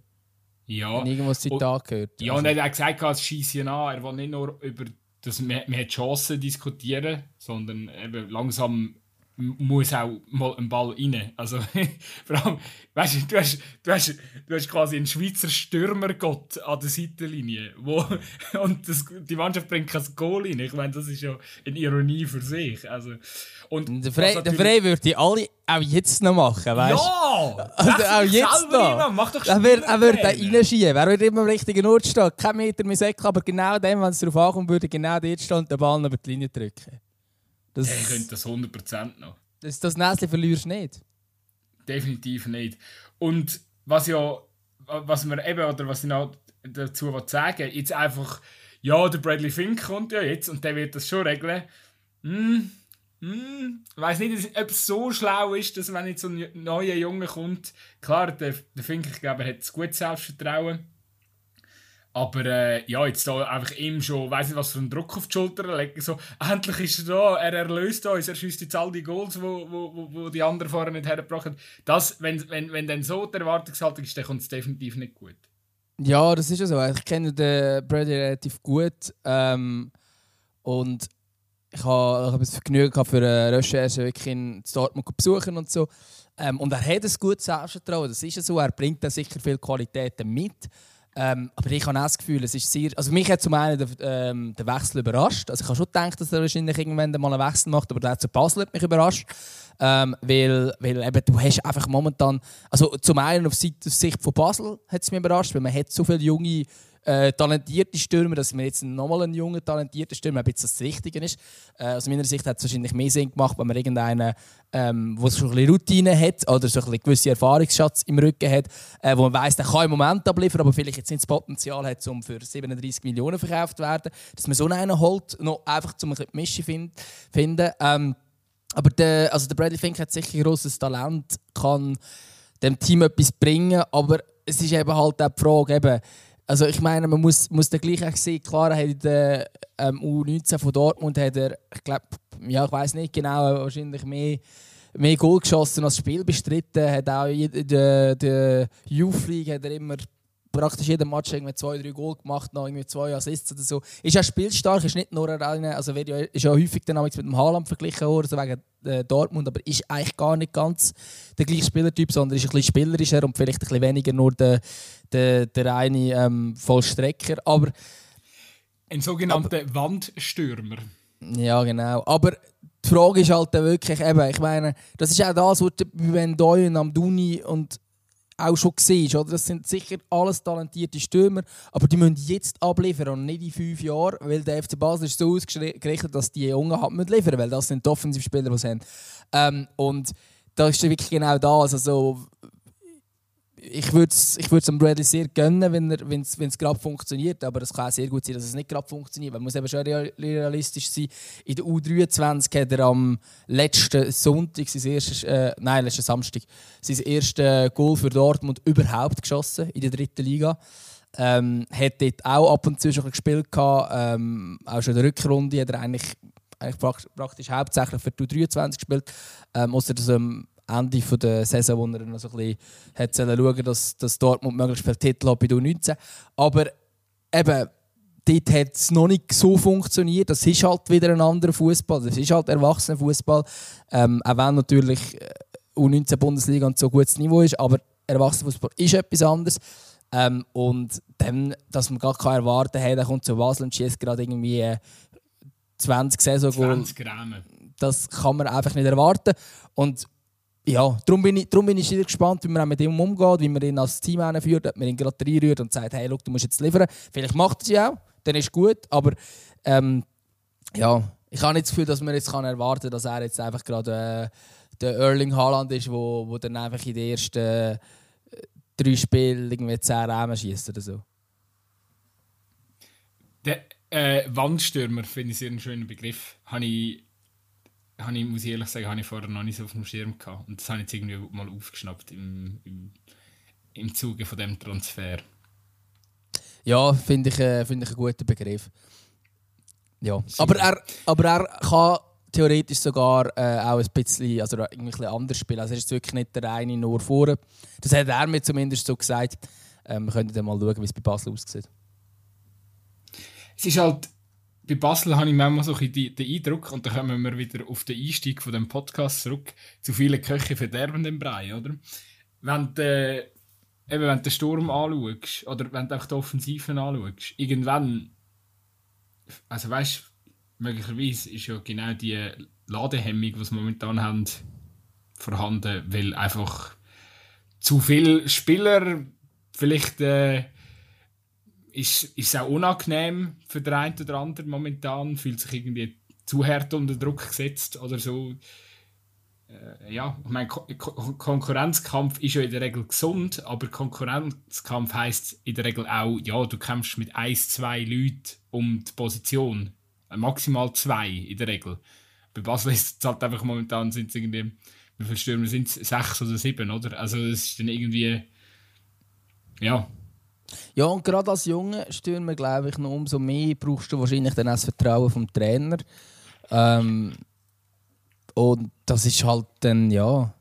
Ja. Wenn irgendwas Zitat gehört. Ja, also. und er hat gesagt, es schießt ja an, er will nicht nur über das, man, man hat Chancen diskutieren, sondern eben langsam muss auch mal ein Ball rein. Also, vor allem, weißt du, du hast, du hast, du hast quasi einen Schweizer Stürmergott an der Seitenlinie. Wo, und das, die Mannschaft bringt kein Goal rein. Ich meine, das ist ja eine Ironie für sich. Also, und der Frey, der Frey würde alle auch jetzt noch machen, weißt du? Ja! Also auch jetzt noch. Mach doch er er würde da reinschieben. Er würde immer am richtigen Ort stehen. Kein Meter mehr Säcke, aber genau dem, wenn es darauf ankommt, würde genau dort stehen und den Ball über die Linie drücken. Das, hey, ich könnte das 100% noch. Das, das Näschen verlierst du nicht. Definitiv nicht. Und was ja, was wir eben, oder was ich noch dazu sagen jetzt einfach, ja, der Bradley Fink kommt ja jetzt und der wird das schon regeln. Hm, hm, ich weiß nicht, ob es so schlau ist, dass wenn jetzt so ein neuer Junge kommt, klar, der, der Fink, ich glaube, er hat ein gutes Selbstvertrauen. Aber äh, ja, jetzt da einfach ihm schon, weiß nicht, was für einen Druck auf die Schulter legen. So, endlich ist er da, er erlöst uns, er schießt jetzt all die Goals, wo, wo, wo die anderen vorher nicht hergebracht haben. Das, wenn, wenn, wenn dann so die Erwartungshaltung ist, dann kommt es definitiv nicht gut. Ja, das ist ja so. Ich kenne den Brady relativ gut. Ähm, und ich habe hab das Vergnügen gehabt, für eine Recherche wirklich in Dortmund zu besuchen und so. Ähm, und er hat ein gutes Selbstvertrauen. Das ist ja so. Er bringt da sicher viele Qualitäten mit. Ähm, aber ich habe auch das Gefühl, es ist sehr. Also mich hat zum einen der, ähm, der Wechsel überrascht. Also ich habe schon gedacht, dass er wahrscheinlich irgendwann mal einen Wechsel macht, aber der zu Basel hat mich überrascht. Ähm, weil, weil eben, du hast einfach momentan. Also zum einen auf Sicht von Basel hat es mich überrascht, weil man hat so viele junge äh, talentierte Stürmer, dass wir jetzt nochmal einen jungen, talentierten Stürmer, ob jetzt das Richtige ist. Äh, aus meiner Sicht hat es wahrscheinlich mehr Sinn gemacht, wenn man irgendeinen, ähm, der schon ein bisschen Routine hat oder so ein bisschen Erfahrungsschatz im Rücken hat, äh, wo man weiss, der kann im Moment abliefern, aber vielleicht jetzt nicht das Potenzial hat, um für 37 Millionen verkauft zu werden, dass man so einen holt, noch einfach um ein bisschen die Mische find, finden. Ähm, aber der, also der Bradley Fink hat sicher ein grosses Talent, kann dem Team etwas bringen, aber es ist eben halt auch die Frage, eben, also ich meine, man muss, muss den gleich auch sehen. Klar, er hat in der ähm, U19 von Dortmund hat er, ich glaube, ja, ich weiß nicht genau, wahrscheinlich mehr, mehr Goal geschossen als Spiel bestritten. Hat auch in der, der Youth League hat er immer praktisch jeden Match irgendwie zwei, drei Goal gemacht, noch irgendwie zwei Assists oder so. Ist ja spielstark, ist nicht nur eine, also wird ja, ist ja häufig dann mit dem Haaland verglichen worden, also wegen äh, Dortmund, aber ist eigentlich gar nicht ganz der gleiche Spielertyp, sondern ist ein bisschen spielerischer und vielleicht ein bisschen weniger nur der, der, der reine ähm, Vollstrecker. Aber, ein sogenannter aber, Wandstürmer. Ja, genau. Aber die Frage ist halt wirklich eben, ich meine, das ist auch das, was wenn Doyen am Duni und auch schon siehst. Oder? Das sind sicher alles talentierte Stürmer, aber die müssen jetzt abliefern und nicht in fünf Jahren, weil der FC Basel ist so ausgerichtet, dass die Jungen halt müssen weil das sind die Offensivspieler, die sie haben. Ähm, und da ist wirklich genau das. Also, ich würde es ich Bradley sehr gönnen, wenn es wenn gerade funktioniert. Aber es kann auch sehr gut sein, dass es nicht gerade funktioniert. Man muss eben schon realistisch sein. In der U23 hat er am letzten Sonntag, sein erstes, äh, nein, letzten Samstag, sein erstes Goal für Dortmund überhaupt geschossen in der dritten Liga. Ähm, hat dort auch ab und zu schon gespielt. Gehabt, ähm, auch schon in der Rückrunde hat er eigentlich, eigentlich praktisch hauptsächlich für die U23 gespielt. Ähm, außer dass ähm, Ende der Saison, wo er noch so ein bisschen hat schauen dass, dass Dortmund möglichst viele Titel hat bei U19. Aber eben, dort hat es noch nicht so funktioniert. Das ist halt wieder ein anderer Fußball. Das ist halt erwachsener Fußball. Ähm, auch wenn natürlich äh, U19 Bundesliga und so gutes Niveau ist, aber erwachsener Fußball ist etwas anderes. Ähm, und dann, dass man gar keine erwarten kann, er kommt zu Basel und schießt gerade irgendwie 20 Saison 20 Gramm. Das kann man einfach nicht erwarten. Und ja, darum bin ich, darum bin ich sehr gespannt, wie man mit ihm umgeht, wie man ihn als Team führt, ob man ihn gerade reinrührt und sagt, hey, look, du musst jetzt liefern. Vielleicht macht er ja auch, dann ist gut, aber ähm, ja, ich habe nicht das Gefühl, dass man jetzt erwarten kann, dass er jetzt einfach gerade äh, der Erling Haaland ist, wo, wo dann einfach in den ersten äh, drei Spielen irgendwie 10 Rahmen schießt oder so. Der äh, Wandstürmer finde ich sehr einen schönen Begriff. Habe ich habe ich, muss ich ehrlich sagen, habe ich vorher noch nicht so auf dem Schirm gehabt. Und das habe ich jetzt irgendwie mal aufgeschnappt im, im, im Zuge von dem Transfer. Ja, finde ich, äh, find ich einen guten Begriff. Ja. Aber er, aber er kann theoretisch sogar äh, auch ein bisschen, also irgendwie ein bisschen anders spielen. Also er ist wirklich nicht der eine nur vorne. Das hat er mir zumindest so gesagt. Ähm, wir können dann mal schauen, wie es bei Basel aussieht. Es ist halt bei Basel habe ich manchmal so ein den Eindruck, und da kommen wir wieder auf den Einstieg von dem Podcast zurück, zu viele Köche verderben den Brei, oder? Wenn du, eben, wenn du den Sturm anschaust, oder wenn du auch die Offensiven anschaust, irgendwann, also weißt du, möglicherweise ist ja genau die Ladehemmung, die sie momentan haben, vorhanden, weil einfach zu viele Spieler vielleicht äh, ist, ist auch unangenehm für den einen oder anderen momentan, fühlt sich irgendwie zu hart unter Druck gesetzt oder so. Äh, ja, ich meine, Ko Ko Konkurrenzkampf ist ja in der Regel gesund, aber Konkurrenzkampf heißt in der Regel auch, ja, du kämpfst mit ein, zwei Leuten um die Position. Äh, maximal zwei in der Regel. Bei Basel ist es halt einfach momentan sind es irgendwie, wie viele Stürmer sind es? Sechs oder sieben, oder? Also es ist dann irgendwie, ja, ja, und gerade als junger Stürmer, glaube ich, noch umso mehr brauchst du wahrscheinlich dann auch das Vertrauen vom Trainer. Ähm, und das ist halt dann, ja,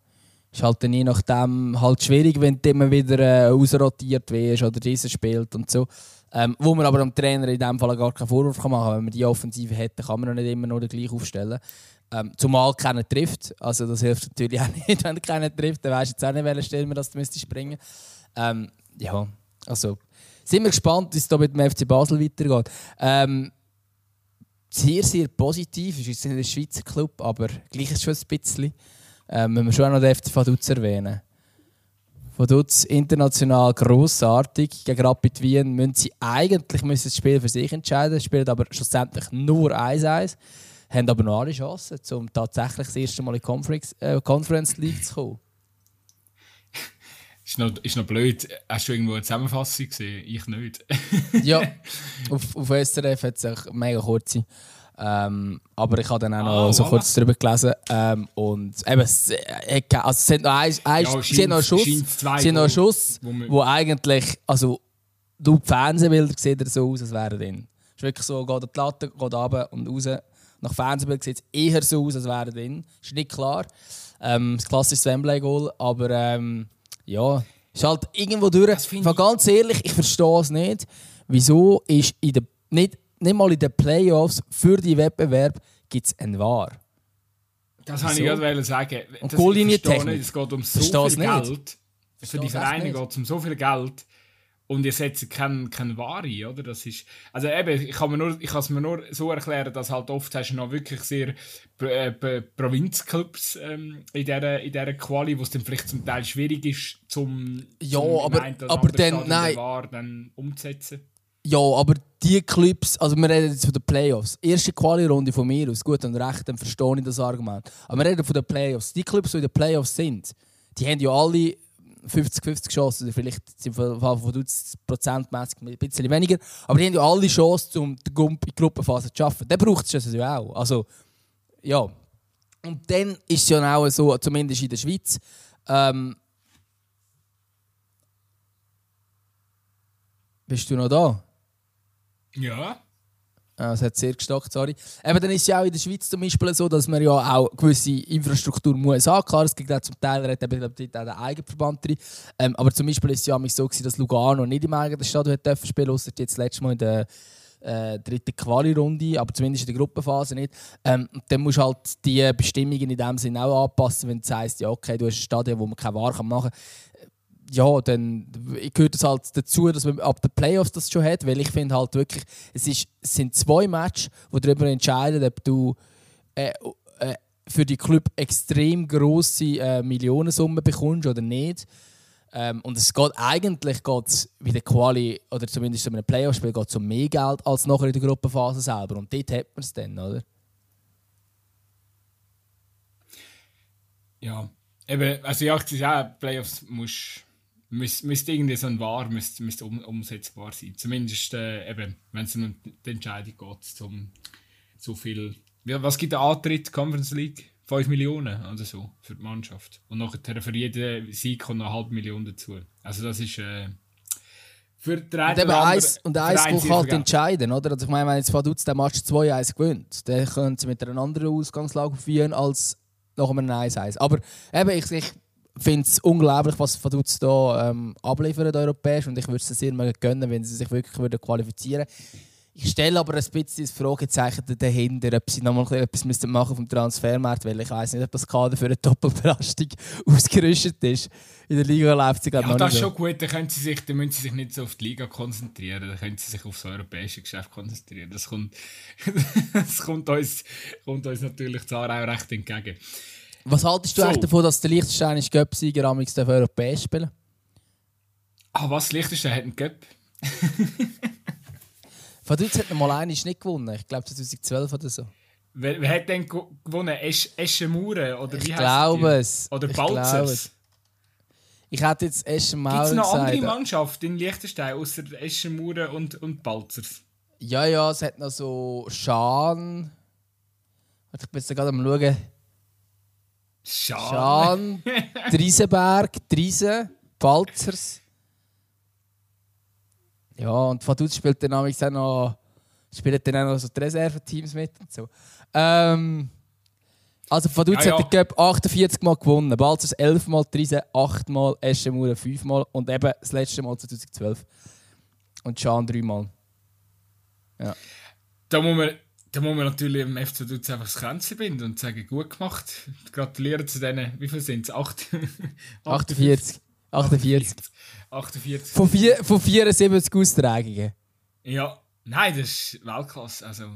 ist halt dann je nachdem halt schwierig, wenn du immer wieder äh, ausrotiert wirst oder dieser spielt und so. Ähm, wo man aber dem Trainer in dem Fall gar keinen Vorwurf machen kann. Wenn man die Offensive hätte, kann man noch nicht immer nur gleich aufstellen. Ähm, zumal keiner trifft. Also das hilft natürlich auch nicht, wenn keiner trifft. Dann weißt du jetzt auch nicht, welche Stelle man das müsste springen. Ähm, ja, also, sind wir gespannt, wie es da mit dem FC Basel weitergeht. Ähm, sehr, sehr positiv. Es ist ein Schweizer Club, aber gleich ist schon ein bisschen. Ähm, wenn wir schon noch den FC Vaduz erwähnen. Vaduz international grossartig. Gegen Rapid Wien müssen sie eigentlich müssen das Spiel für sich entscheiden. Spielen aber schlussendlich nur 1-1. Haben aber noch alle Chancen, um tatsächlich das erste Mal in die Conference, äh, Conference League zu kommen. Ist noch, ist noch blöd. Hast du irgendwo eine Zusammenfassung gesehen? Ich nicht. ja, auf, auf SRF hat es eine mega kurze. Ähm, aber ich habe dann auch noch ah, so voilà. kurz darüber gelesen. Ähm, und eben, es, äh, also, es sind noch ein, ein, ja, sie noch einen Schuss, sie noch einen Schuss wo, wo, eigentlich, also du die Fernsehbilder sieht er so aus, als wäre er drin. Es ist wirklich so, geht die Platte, geht runter und raus. Nach Fernsehbild sieht es eher so aus, als wäre er drin. Ist nicht klar. Ähm, das klassische Wembley-Goal, aber ähm, ja, ist halt irgendwo durch. Ich ganz ehrlich, ich verstehe es nicht. Wieso ist in der, nicht, nicht mal in den Playoffs für die Wettbewerb gibt es ein War? Das wollte ich gerade sagen. Und Goallinie-Technik. Es geht um so viel Geld. Für die Vereine geht es um so viel Geld und ihr setzt keinen kein Ware, oder? Das ist, also eben, ich kann, mir nur, ich kann es mir nur so erklären, dass halt oft hast du noch wirklich sehr äh, Provinzclubs ähm, in dieser in der Quali, wo es dann vielleicht zum Teil schwierig ist, zum, ja, zum aber, aber dann, nein. War dann umzusetzen. Ja, aber die Clubs, also wir reden jetzt von den Playoffs. Erste Quali-Runde von mir aus, gut und recht, dann verstehe ich das Argument. Aber wir reden von den Playoffs. Die Clubs, die in den Playoffs sind, die haben ja alle 50-50 Chancen, oder vielleicht sind von, von Dutz prozentmäßig ein bisschen weniger, aber die haben ja alle Chancen, um die Gruppenphase zu schaffen. Dann braucht es das auch. Also, ja. Und dann ist es ja auch so, zumindest in der Schweiz, ähm, Bist du noch da? Ja. Ah, es hat sehr gestockt, sorry. Eben, dann ist es ja auch in der Schweiz zum Beispiel so, dass man ja auch gewisse Infrastruktur muss haben. Klar, es gibt auch zum Teil, hat eben, auch den Eigenverband drin. Ähm, aber zum Beispiel ist es ja so dass Lugano nicht im eigenen Stadion hat spielen außer jetzt letztes Mal in der äh, dritten Quali-Runde, aber zumindest in der Gruppenphase nicht. Ähm, dann musst du halt die Bestimmungen in dem Sinne auch anpassen, wenn du sagst, ja okay, du hast ein Stadion, wo man keine Ware machen kann ja, dann gehört es halt dazu, dass man ab den Playoffs das schon hat, weil ich finde halt wirklich, es, ist, es sind zwei Matches, die darüber entscheiden, ob du äh, äh, für die Club extrem große äh, Millionensummen bekommst oder nicht. Ähm, und es geht eigentlich geht's wie der Quali oder zumindest in einem Playoff-Spiel geht um mehr Geld als nachher in der Gruppenphase selber. Und dort hat man es dann, oder? Ja, eben, also ich sage, Playoffs musst müsste, müsste irgendwie so ein Wahr müsste, müsste um, umsetzbar sein. Zumindest äh, eben, wenn es um die Entscheidung geht, zum so viel. Was gibt der Antritt Conference League? 5 Millionen oder so für die Mannschaft. Und nachher für jeden Sieg kommt noch eine halbe Million dazu. Also das ist äh, für drei Und eben eins, und eins kann halt entscheiden, oder? Also ich meine, wenn jetzt Vaduz den Match 2-1 gewinnt, dann können sie mit einer anderen Ausgangslage führen als nach einem 1-1. Aber eben, ich, ich finde es unglaublich, was Vaduz hier ähm, abliefern europäisch und ich würde es sehr mal gönnen, wenn sie sich wirklich würden qualifizieren Ich stelle aber ein bisschen das Fragezeichen dahinter, ob sie noch mal etwas müssen machen vom Transfermarkt, weil ich weiß nicht, ob das Kader für eine Doppelbelastung ausgerüstet ist. In der Liga läuft sie gerade ja, noch das ist schon gut. Dann, können sie sich, dann müssen sie sich nicht so auf die Liga konzentrieren. Dann können sie sich auf das europäische Geschäft konzentrieren. Das kommt, das kommt, uns, kommt uns natürlich zwar auch recht entgegen. Was haltest du so. eigentlich davon, dass der Liechtensteinische Göpp-Sieger amix europäisch spielen Ah, was? Liechtenstein hat einen Göpp? Vaduz hat mal einmal nicht gewonnen. Ich glaube 2012 oder so. Wer, wer hat denn gewonnen? Esch, Eschenmauren? Oder wie ich glaube es. Oder Balzers? Ich hätte jetzt Eschenmauern. Gibt es noch andere Mannschaften in Liechtenstein, außer Eschenmauren und, und Balzers? Ja, ja, es hat noch so Schan. Ich bin jetzt gerade am schauen. Schan. Schan, Driesenberg, Driesen, Balzers. Ja, und Vaduz spielt dann auch noch, spielt dann auch noch so die Reserveteams mit und so. Ähm, also Vaduz ja, ja. hat den Cup 48 Mal gewonnen, Balzers 11 Mal, Triese 8 Mal, Eschenmauer 5 Mal und eben das letzte Mal 2012. Und Schan 3 Mal. Ja. Da muss man, da muss man natürlich im FC Vaduz einfach das Kränzchen binden und sagen, gut gemacht. Gratuliere zu denen, wie viel sind es? 48. 48. 48. Von, vier, von 74 Austragungen. Ja, nein, das ist Weltklasse. Also,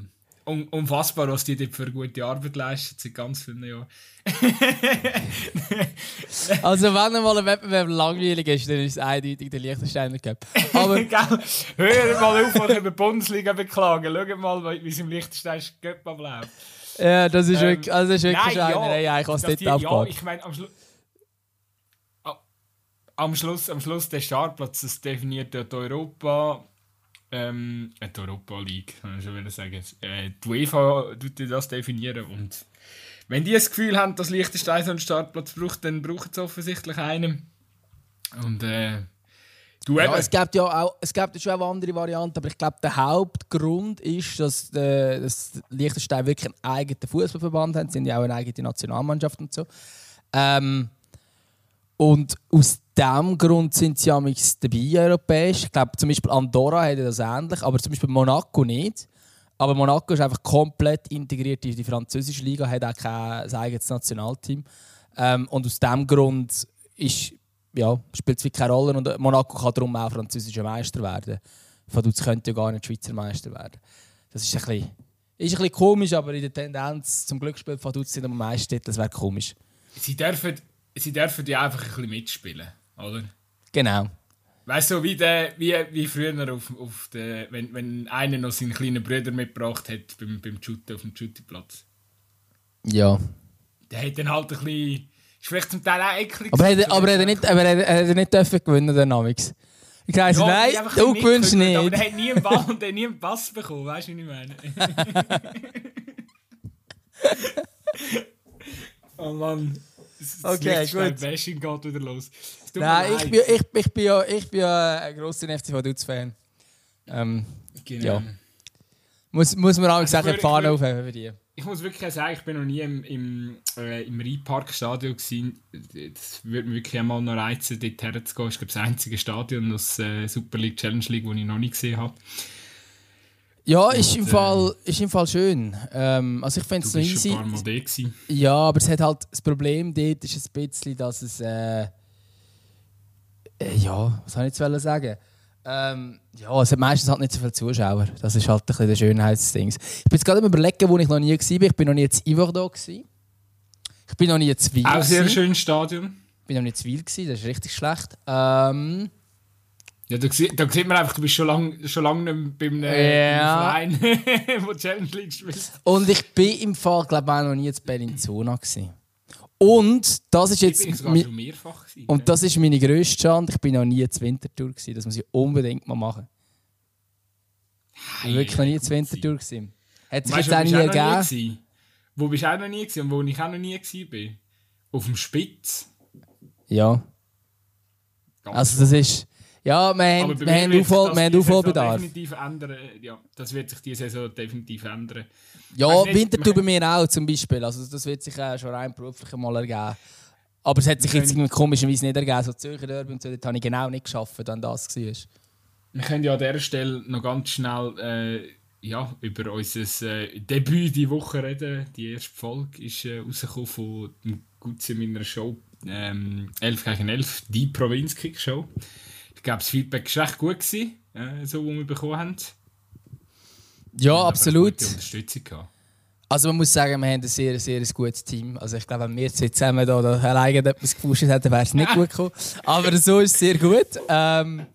un unfassbar, was die dort für gute Arbeit leisten, seit ganz vielen Jahren. also, wenn mal ein Wettbewerb langweilig ist, dann ist es eindeutig der Liechtensteiner Cup. Aber Hör mal auf, euch über die Bundesliga beklagen. Schaut mal, wie es im Liechtensteiner Cup abläuft. Ja, das ist ähm, wirklich, also das ist wirklich nein, Scheinerei, ja, was dort abgeht. Ja, ich meine, am Schluss am Schluss, am Schluss der Startplatz, das definiert die Europa, ähm, äh, die Europa League, kann ich schon sagen. Äh, die UEFA tut das definieren und wenn die das Gefühl haben, dass Liechtenstein so einen Startplatz braucht, dann brauchen sie offensichtlich einen. Und äh, du ja, es gibt ja auch, es gibt schon auch andere Varianten, aber ich glaube, der Hauptgrund ist, dass, äh, dass Liechtenstein wirklich einen eigenen Fußballverband hat. Sie sind ja auch eine eigene Nationalmannschaft und so. Ähm, und aus diesem Grund sind sie ja dabei europäisch. Ich glaube, zum Beispiel Andorra hätte das ähnlich, aber zum Beispiel Monaco nicht. Aber Monaco ist einfach komplett integriert in die französische Liga, hat auch kein eigenes Nationalteam. Ähm, und aus diesem Grund ja, spielt es keine Rolle. Und Monaco kann darum auch französischer Meister werden. Vaduz könnte ja gar nicht Schweizer Meister werden. Das ist ein bisschen, ist ein bisschen komisch, aber in der Tendenz zum Glück spielt Vaduz nicht am meisten. Das wäre komisch. Sie dürfen sie dürfen ja einfach ein bisschen mitspielen, oder? Genau. Weißt du, wie, der, wie, wie früher, auf, auf der, wenn, wenn einer noch seinen kleinen Bruder mitgebracht hat beim, beim Shooten auf dem Shootingplatz. Ja. Der hat dann halt ein bisschen. Ist vielleicht zum Teil auch eklig. Aber, hat, aber hat er nicht, aber hat er nicht dürfen gewinnen, der Namix? Ich sage, ja, nein, du gewinnst nicht. Aber der hat nie einen Ball und der hat nie einen Pass bekommen, weißt du, was ich meine? oh Mann. Okay, gut. Bashing geht wieder los. Nein, ich bin, ich, ich, bin ja, ich bin ja ein grosser FC Vaduz-Fan. Ähm, genau. Ja. Muss, muss man auch also sagen, Fahne aufheben für die. Ich muss wirklich sagen, ich bin noch nie im, im, äh, im Rheinpark-Stadion gewesen. Das würde mich wirklich einmal noch reizen, dort herzugehen. Ich glaube, das einzige Stadion aus äh, Super League, Challenge League, das ich noch nie gesehen habe. Ja, ist, im, Fall, ist im Fall schön. Ähm, also ich finde es noch easy. Ein paar Mal ja, aber es hat halt das Problem dort ist ein bisschen, dass es äh, äh, ja, was soll ich jetzt sagen? Ähm, ja, es hat meistens halt nicht so viele Zuschauer. Das ist halt ein bisschen der Schönheitsding. Ich bin jetzt gerade überlegen, wo ich noch nie war. Ich bin noch nie in Ivor Ich bin noch nie in Zwil. Auch sehr schönes Stadion. Ich bin noch nie in Zwil das ist richtig schlecht. Ähm, ja, da, da sieht man einfach, du bist schon lange schon lang nicht beim ja. Verein, wo Challenge League spielt. Und ich bin im Fall, glaube ich, auch noch nie in Bellinzona gewesen. Und das ist jetzt. Ich bin schon mehrfach gewesen, Und das ist meine grösste Schande. Ich bin noch nie in Wintertour gewesen. Das muss ich unbedingt mal machen. Ich bin wirklich noch nie in Wintertour gewesen. Hat sich weißt, jetzt auch nie gegeben. Wo bist du auch noch nie gewesen und wo ich auch noch nie war? Auf dem Spitz. Ja. Ganz also das ist ja, wir haben, wir haben, Aufhol, wir haben Aufholbedarf. Definitiv ändern. Ja, das wird sich diese Saison definitiv ändern. Ja, Winterthur bei mir auch zum Beispiel. Also das wird sich äh, schon rein beruflich mal ergeben. Aber es hat sich jetzt irgendwie komischerweise nicht ergeben. So Zürcher Derby und so, das habe ich genau nicht geschafft, wenn das war. Wir können ja an dieser Stelle noch ganz schnell ja, über unser äh, Debüt die Woche reden. Die erste Folge ist äh, rausgekommen von dem Gutze meiner Show ähm, 11 gegen 11, die Provinzkick-Show. Ich glaube, das Feedback war recht gut, gewesen, äh, so, was wir bekommen haben. Ja, wir absolut. Unterstützung gehabt. Also man muss sagen, wir haben ein sehr, sehr gutes Team. Also ich glaube, wenn wir zwei zusammen da alleine etwas gepusht hätten, wäre es nicht gut gekommen. Aber so ist es sehr gut. Ähm,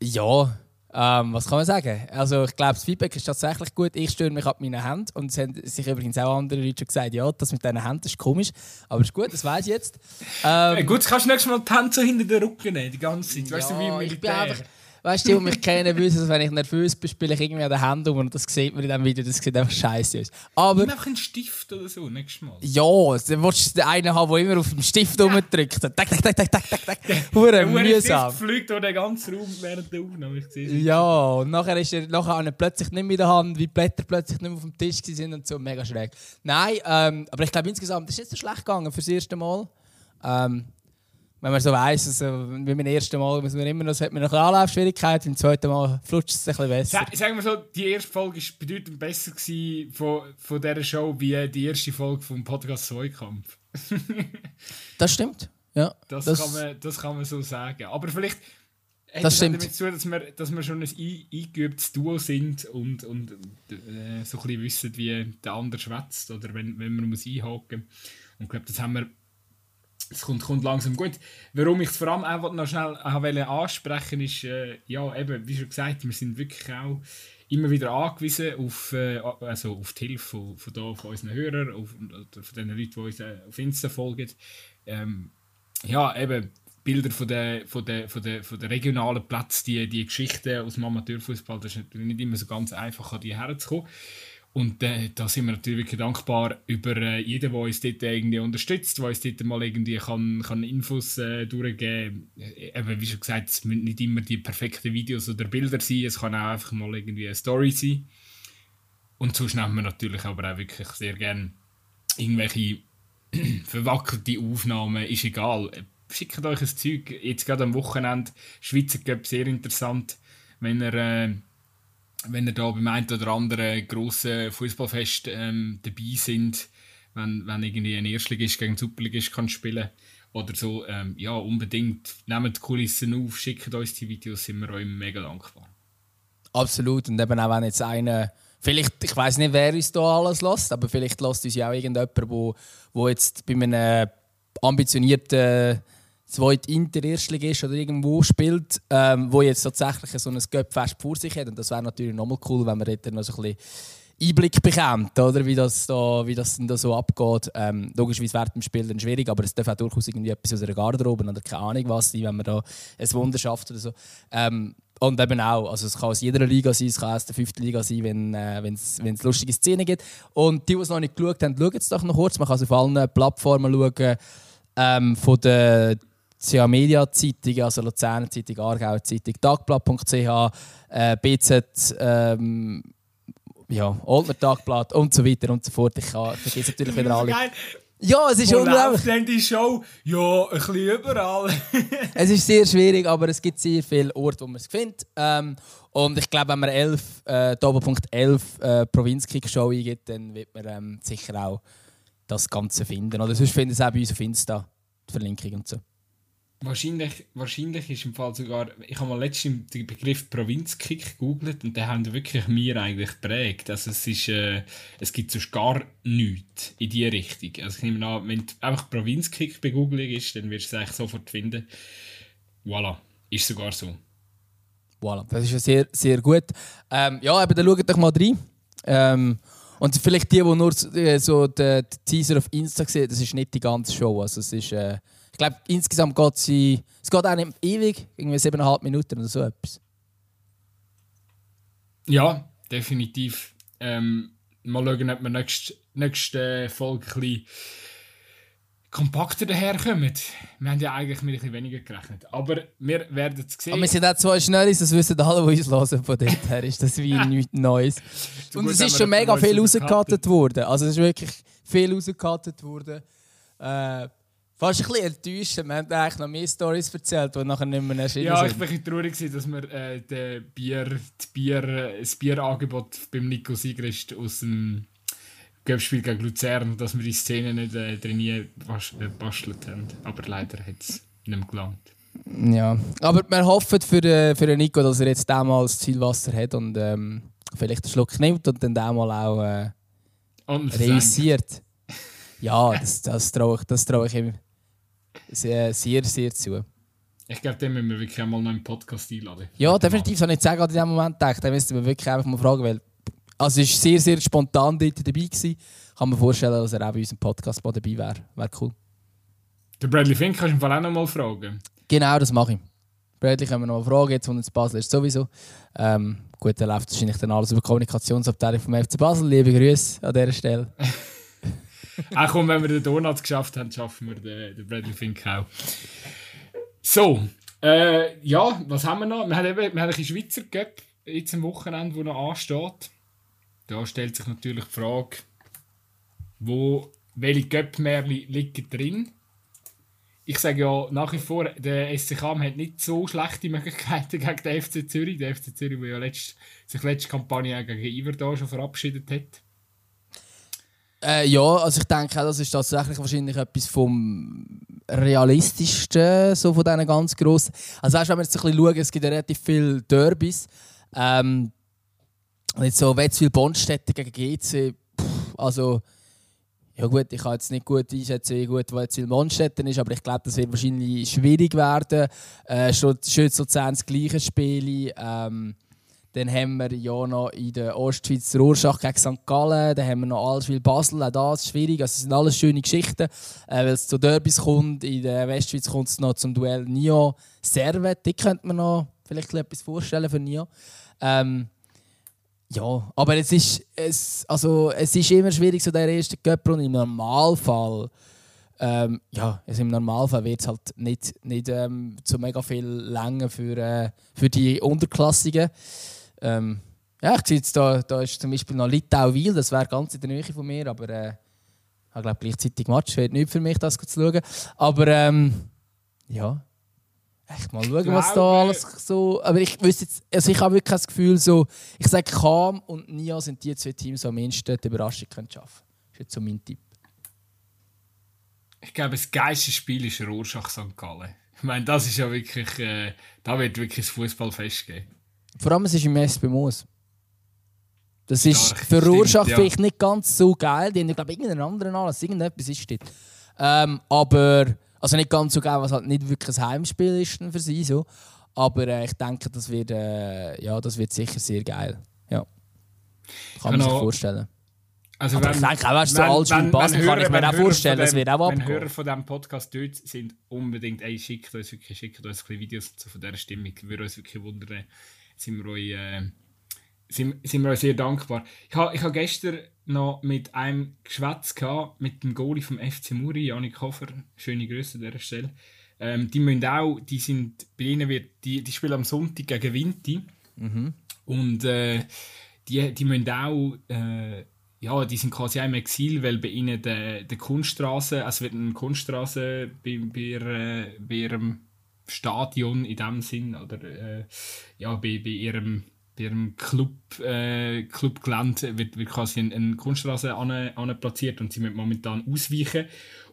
ja, ähm, was kann man sagen? Also ich glaube, das Feedback ist tatsächlich gut. Ich störe mich ab meinen Händen. Und es haben sich übrigens auch andere Leute schon gesagt, ja, das mit diesen Händen ist komisch. Aber ist gut, das weiß ich jetzt. Ähm, hey, gut, kannst du nächstes Mal die Hände so hinter den Rücken nehmen, die ganze Zeit. Weißt ja, du, wie im Militär. Weißt du, die, die mich kennen, wissen, dass wenn ich nervös bin, spiele ich irgendwie an den Händen um und das sieht man in diesem Video, das sieht einfach scheiße aus. Aber... Nimm einfach einen Stift oder so, nächstes Mal. Ja, dann willst du den einen haben, der immer auf dem Stift ja. rumdrückt. Tak, tak, tak, tak, tak, tak, tak. Hure mühsam. Stift fliegt durch den ganzen Raum während der Aufnahme. Ja, und nachher ist er nachher plötzlich nicht mehr in der Hand, wie die Blätter plötzlich nicht mehr auf dem Tisch sind und so, mega schräg. Nein, ähm, aber ich glaube insgesamt, ist nicht so schlecht gegangen für das erste Mal. Ähm, wenn man so weiss, also, wie beim ersten Mal muss man immer noch, hat man noch Anlaufschwierigkeiten, beim zweiten Mal flutscht es ein bisschen besser. Sa sagen wir so, die erste Folge war bedeutend besser von, von dieser Show wie die erste Folge vom Podcast Zweikampf. das stimmt, ja. Das, das, kann man, das kann man so sagen. Aber vielleicht hat das stimmt. damit zu tun, dass wir, dass wir schon ein eingeübtes Duo sind und, und äh, so ein bisschen wissen, wie der andere schwätzt oder wenn, wenn man muss einhaken muss. Und ich glaube, das haben wir es kommt, kommt langsam gut. Warum ich es vor allem einfach noch schnell ansprechen ist, äh, ja, eben, wie schon gesagt, wir sind wirklich auch immer wieder angewiesen auf, äh, also auf die Hilfe von, von, da, von unseren Hörern, auf, von den Leuten, die uns äh, auf Insta folgen. Ähm, ja, eben Bilder von den von der, von der, von der regionalen Plätzen, die, die Geschichten aus dem Amateurfußball, das ist natürlich nicht immer so ganz einfach, an die herzukommen. Und äh, da sind wir natürlich wirklich dankbar über äh, jeden, der uns dort irgendwie unterstützt, der uns dort mal irgendwie kann, kann Infos äh, durchgeben kann. Äh, eben, wie schon gesagt, es müssen nicht immer die perfekten Videos oder Bilder sein, es kann auch einfach mal irgendwie eine Story sein. Und so nehmen wir natürlich aber auch wirklich sehr gerne irgendwelche verwackelte Aufnahmen, ist egal. Schickt euch ein Zeug, jetzt gerade am Wochenende, Schweizer Cup, sehr interessant, wenn ihr äh, wenn ihr da beim einen oder anderen grossen Fußballfest ähm, dabei sind, wenn, wenn irgendwie ein Erstligist gegen Superligist kann spielen oder so, ähm, ja, unbedingt nehmt die Kulissen auf, schickt uns die Videos, sind wir euch mega dankbar. Absolut, und eben auch wenn jetzt einer, vielleicht, ich weiß nicht, wer uns da alles lässt, aber vielleicht lässt uns ja auch irgendjemand, wo, wo jetzt bei einem ambitionierten zweit Inter ist oder irgendwo spielt, ähm, wo jetzt tatsächlich so ein Göppfest vor sich hat. Und das wäre natürlich nochmal cool, wenn man dort noch so ein bisschen Einblick bekommt, oder? Wie, das da, wie das da so abgeht. Ähm, logischerweise während dem Spiel dann schwierig, aber es darf auch durchaus irgendwie etwas aus einer Garderobe oder keine Ahnung was sein, wenn man da ein Wunder schafft oder so. Ähm, und eben auch, also es kann aus jeder Liga sein, es kann aus der fünften Liga sein, wenn es äh, lustige Szenen gibt. Und die, die es noch nicht geschaut haben, schauen es doch noch kurz. Man kann es auf allen Plattformen schauen. Ähm, von der CA Media Zeitung, also Luzerner Zeitung, Aargauer Zeitung, Tagblatt.ch, äh, BZ, ähm, ja, Oldner Tagblatt und so weiter und so fort. Ich vergesse natürlich wieder alle. Ja, es ist Wo unglaublich. denn die Show? Ja, ein bisschen überall. es ist sehr schwierig, aber es gibt sehr viele Orte, wo man es findet. Ähm, und ich glaube, wenn man 11, äh, Doppelpunkt 11 äh, Provinzkick-Show eingibt, dann wird man ähm, sicher auch das Ganze finden. Oder sonst findet es auch bei uns auf Insta, die Verlinkung und so. Wahrscheinlich, wahrscheinlich ist im Fall sogar, ich habe mal letztens den Begriff Provinzkick gegoogelt und der haben wirklich mir eigentlich geprägt. Also es ist, äh, es gibt sonst gar nichts in diese Richtung. Also ich nehme an, wenn du einfach Provinzkick bei ist, dann wirst du es eigentlich sofort finden. Voilà, ist sogar so. Voilà, das ist ja sehr, sehr gut. Ähm, ja, aber dann schaut doch mal rein. Ähm, und vielleicht die, die nur äh, so den Teaser auf Insta sehen, das ist nicht die ganze Show. Also es ist... Äh, ich glaube, insgesamt geht sie. Es geht auch nicht ewig, irgendwie siebeneinhalb Minuten oder so etwas. Ja, definitiv. Ähm, mal schauen, ob wir nächste, nächste Folge ein bisschen kompakter daherkommen. Wir haben ja eigentlich mit ein bisschen weniger gerechnet. Aber wir werden es sehen. Aber wir sind auch zwei schnell, das wissen alle, die uns hören. Von dort her ist das wie nichts Neues. Und es ist schon mega viel rausgekattet worden. Also es ist wirklich viel rausgekattet worden. Äh, Fast ein bisschen enttäuscht. Wir haben eigentlich noch mehr Stories erzählt, die nachher nicht mehr erschienen Ja, ich bin ein bisschen traurig, dass wir äh, den Bier, die Bier, äh, das Bierangebot beim Nico Sigrist aus dem Göppspiel gegen Luzern, dass wir die Szene nicht äh, trainiert äh, bastelt haben. Aber leider hat es nicht mehr gelangt. Ja, aber wir hoffen für, äh, für den Nico, dass er jetzt mal das Zielwasser hat und ähm, vielleicht einen Schluck nimmt und dann mal auch äh, realisiert. Ja, das, das traue ich, das trau ich ihm sehr, sehr, sehr zu. Ich glaube, den müssen wir wirklich einmal noch im Podcast einladen. Ja, definitiv ich sagen, was ich in dem Moment gedacht Da müsste man wirklich einfach mal fragen, weil also es war sehr, sehr spontan dort dabei. Gewesen. Kann mir vorstellen, dass er auch bei unserem Podcast mal dabei wäre. Wäre cool. Der Bradley Fink kannst du im Fall auch noch mal fragen. Genau, das mache ich. Bradley können wir noch mal fragen, jetzt und ins Basel ist sowieso. Ähm, gut, dann läuft wahrscheinlich dann alles über die Kommunikationsabteilung vom FC Basel. Liebe Grüße an dieser Stelle. Auch komm, wenn wir den Donuts geschafft haben, schaffen wir den, den Bradley Fink auch. So, äh, ja, was haben wir noch? Wir haben eben wir haben ein Schweizer Cup jetzt am Wochenende, wo noch ansteht. Da stellt sich natürlich die Frage, wo, welche Cup-Märchen liegen drin? Ich sage ja nach wie vor, der SC Cham hat nicht so schlechte Möglichkeiten gegen den FC Zürich. Der FC Zürich, der ja letzt, sich letzte Kampagne gegen Iver schon verabschiedet hat. Äh, ja, also ich denke auch, das ist tatsächlich wahrscheinlich etwas vom realistischsten, so von diesen ganz grossen. Also weißt, wenn wir jetzt ein bisschen schauen, es gibt ja relativ viele Derbys. Ähm, jetzt so Wetzwil Bondstädte gegen GC, pff, also ja gut, ich kann jetzt nicht gut einschätzen, wie gut Wetzwil Bondstädten ist, aber ich glaube, das wird wahrscheinlich schwierig werden. Äh, schön so das gleiche Spiele. Ähm, dann haben wir ja noch in der Ostschweiz Rorschach gegen St. Gallen. Dann haben wir noch Allschwil Basel. Auch das ist schwierig. Also, es sind alles schöne Geschichten. Äh, weil es zu Derbys kommt. In der Westschweiz kommt es noch zum Duell Nio Servet. Da könnte man noch vielleicht etwas vorstellen für Nio. Ähm, ja, aber es ist, es, also, es ist immer schwierig, so der erste Cup-Runde. Im Normalfall ähm, ja, also im Normalfall wird es halt nicht, nicht ähm, so mega viel länger für, äh, für die Unterklassigen. Ähm, ja, ich sehe jetzt da, da ist zum Beispiel noch Litau-Wil, das wäre ganz in der Nähe von mir, aber äh, ich glaube gleichzeitig Match, wird nicht für mich, das zu schauen. Aber ähm, ja, echt mal schauen, was da alles so. Aber ich wüsste jetzt, also ich habe wirklich das Gefühl, so, ich sage Kam und Nia sind die zwei Teams, die am mindesten die Überraschung können schaffen können. Das ist jetzt so mein Tipp. Ich glaube, das geilste Spiel ist Rorschach St. Gallen. Ich meine, das ist ja wirklich, äh, da wird wirklich das Fußballfest geben. Vor allem, es ist im SP Moos. Das ist stimmt, Rorschach ja. vielleicht nicht ganz so geil. Die haben, glaube ich, irgendeinen anderen Anlass. Irgendetwas ist dort. Ähm, aber, also nicht ganz so geil, was halt nicht wirklich ein Heimspiel ist für sie. So. Aber äh, ich denke, das wird, äh, ja, das wird sicher sehr geil. Ja. Kann man sich Genau. vorstellen. Also Aber ich denke auch, weißt du, so Altschwil Basel kann ich mir auch vorstellen, es wird auch Wenn abgehen. Hörer von diesem Podcast dort sind, unbedingt, ey, schickt uns wirklich, schickt uns ein Videos zu von dieser Stimmung. Würde uns wirklich wundern. Sind wir euch, äh, sind, sind wir euch sehr dankbar. Ich habe ich ha gestern noch mit einem Geschwätz gehabt, mit dem Goalie vom FC Muri, Janik Hofer. Schöne Grüße an dieser Stelle. Ähm, die müssen auch, die sind, bei ihnen wird, die, die spielen am Sonntag gegen Vinti. Und äh, die, die müssen auch, äh, ja, die sind quasi auch im Exil, weil bei ihnen der, der Kunststraße, also wird eine Kunststraße bei, bei, bei ihrem Stadion in dem Sinn, oder äh, ja, bei, bei ihrem bei ihrem Club, äh, Clubgelände wird, wird quasi eine, eine Kunststraße an, an platziert und sie müssen momentan ausweichen.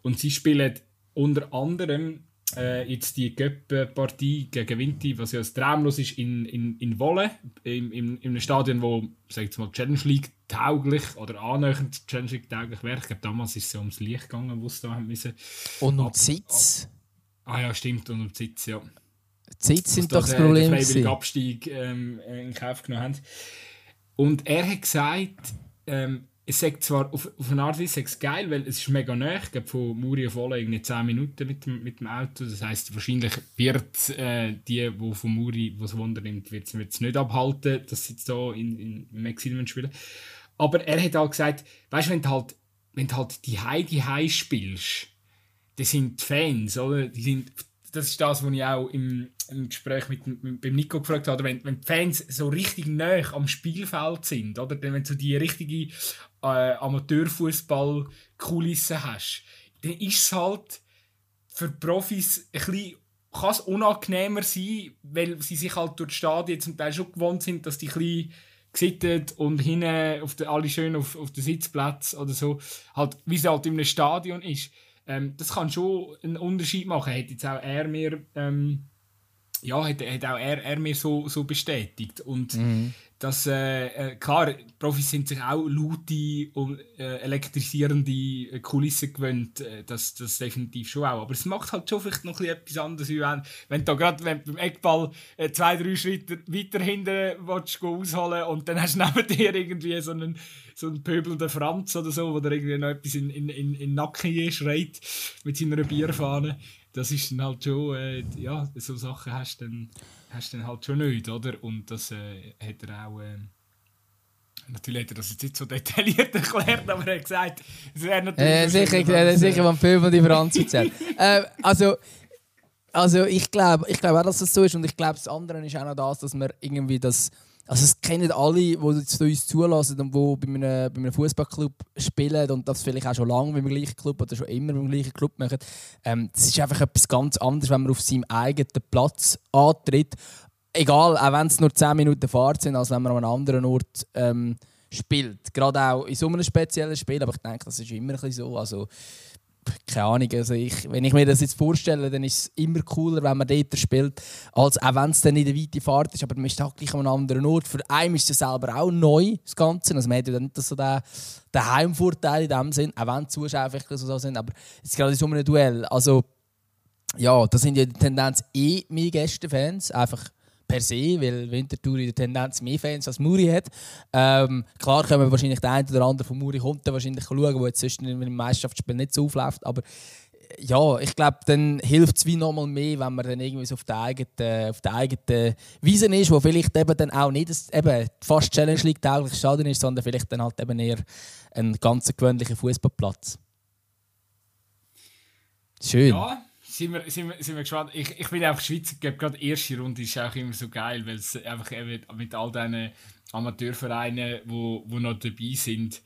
Und sie spielen unter anderem äh, jetzt die Cup-Partie gegen Vinti, was ja traumlos ist, in, in, in Wolle, in, in, in einem Stadion, wo, sag ich mal, Challenge League tauglich oder annähernd Challenge League tauglich wäre. Ich glaube, damals ist es ja ums Licht gegangen, wo es da haben müssen. Und um Sitz. Ah ja, stimmt, und um die Sitz, ja. Die Sitz sind doch das den- Problem. Den freiwilligen gewesen. Abstieg ähm, in Kauf genommen haben. Und er hat gesagt, ähm, es sagt zwar auf, auf eine Art Weise geil, weil es ist mega nah. Ich glaube, von Muri auf Wolle irgendwie 10 Minuten mit dem, mit dem Auto. Das heisst, wahrscheinlich wird äh, die, die von Muri was Wunder nimmt, wird es nicht abhalten, dass sie jetzt da in, in, wollen spielen Aber er hat halt gesagt, weißt du, wenn du halt, wenn du halt die Heidi High spielst, das sind die Fans, oder? Die sind, das ist das, was ich auch im, im Gespräch mit, mit, beim Nico gefragt habe. Wenn, wenn die Fans so richtig nah am Spielfeld sind, oder? Wenn du so die richtige äh, Amateurfußball-Kulisse hast, dann ist es halt für Profis ein bisschen kann es unangenehmer sein, weil sie sich halt durch die Stadien zum Teil schon gewohnt sind, dass die ein gesittet und hinten auf der, alle schön auf, auf den Sitzplatz oder so, halt, wie es halt in einem Stadion ist. Ähm, das kann schon einen Unterschied machen. Hätte jetzt auch er mir, ähm, ja, hat, hat auch er, er mir so, so bestätigt. Und mhm dass, äh, äh, klar, Profis sind sich auch laute und äh, elektrisierende Kulissen gewöhnt, äh, das, das definitiv schon auch. Aber es macht halt schon vielleicht noch etwas anderes, wenn, wenn du gerade beim Eckball äh, zwei, drei Schritte weiter hinten willst, ausholen und dann hast du neben dir irgendwie so einen, so einen pöbelnden Franz oder so, der irgendwie noch etwas in, in, in, in den Nacken schreit mit seiner Bierfahne. Das ist dann halt schon, äh, ja, so Sachen hast du dann hast dann halt schon nicht, oder? Und das äh, hat er auch. Äh, natürlich hat er das jetzt nicht so detailliert erklärt, aber er hat gesagt, es wäre natürlich. Äh, sicher, äh, sicher, wenn Film von die Franz erzählt. äh, also. Also ich glaube ich glaub auch, dass das so ist und ich glaube, das andere ist auch noch das, dass man irgendwie das also es kennen alle, die uns zulassen und die bei einem, einem Fußballclub spielen und das vielleicht auch schon lange beim gleichen Club oder schon immer beim gleichen Club machen. Ähm, das ist einfach etwas ganz anderes, wenn man auf seinem eigenen Platz antritt. Egal, auch wenn es nur 10 Minuten Fahrt sind, als wenn man an einem anderen Ort ähm, spielt. Gerade auch in so einem speziellen Spiel, aber ich denke, das ist immer ein bisschen so. Also, keine Ahnung, also ich, wenn ich mir das jetzt vorstelle, dann ist es immer cooler, wenn man dort spielt, als auch wenn es dann in der weiten Fahrt ist, aber man ist halt gleich an einem anderen Ort. Für einen ist es selber auch neu, das Ganze, also man hat ja nicht so den, den Heimvorteil in dem Sinn, auch wenn die Zuschauer vielleicht so sind, aber ist gerade in so einem Duell, also ja, das sind ja die Tendenz eh meine Gästefans, einfach per se, weil Winterthur in der Tendenz mehr Fans als Muri hat. Ähm, klar können wir wahrscheinlich der eine oder andere von Muri kommt wahrscheinlich schauen, wo jetzt sonst im Meisterschaftsspiel nicht so aufläuft, aber ja, ich glaube, dann hilft es wie nochmal mehr, wenn man dann irgendwie so auf der eigenen, auf der eigenen Wiese ist, wo vielleicht eben dann auch nicht das, eben fast Challenge League tauglich Stadion ist, sondern vielleicht dann halt eben eher ein ganz gewöhnlicher Fußballplatz. Schön. Ja, sind wir, sind wir, sind wir gespannt. Ich, ich bin einfach Schweizer, gerade die erste Runde ist auch immer so geil, weil es einfach eben mit all diesen Amateurvereinen, wo, wo noch dabei sind,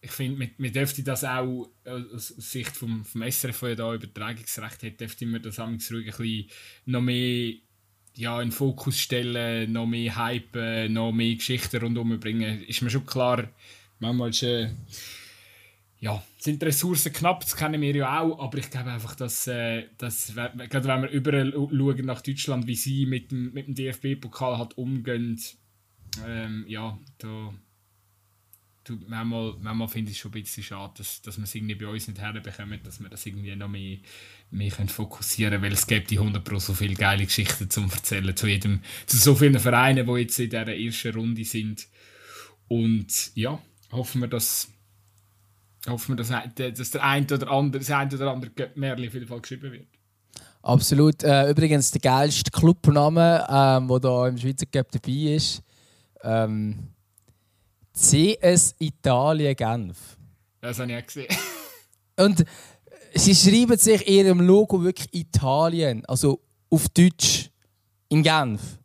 ich, finde, man, dürfte das auch aus Sicht vom, vom SRF, der da Übertragungsrecht hat, dürfte man das ruhig ein bisschen noch mehr ja, in den Fokus stellen, noch mehr hypen, noch mehr Geschichten rundherum bringen. Ist mir schon klar, manchmal ist äh, ja, sind Ressourcen knapp, das kennen wir ja auch, aber ich glaube einfach, dass, äh, dass gerade wenn wir überall schauen nach Deutschland, wie sie mit dem, mit dem DFB-Pokal halt umgehen, ähm, ja, da manchmal, manchmal finde ich es schon ein bisschen schade, dass, dass wir es irgendwie bei uns nicht herbekommen, dass wir das irgendwie noch mehr, mehr können fokussieren können, weil es gibt die 100 Pro so viele geile Geschichten zum erzählen zu jedem, zu so vielen Vereinen, die jetzt in dieser ersten Runde sind. Und ja, hoffen wir, dass hoffen wir, dass, dass der ein oder andere, das ein oder andere Märchen auf jeden Fall geschrieben wird. Absolut. Äh, übrigens der geilste Clubname, ähm, der hier im Schweizer Cup dabei ist. Ähm, CS Italien Genf. Das habe ich auch gesehen. Und sie schreiben sich in ihrem Logo wirklich Italien, also auf Deutsch, in Genf.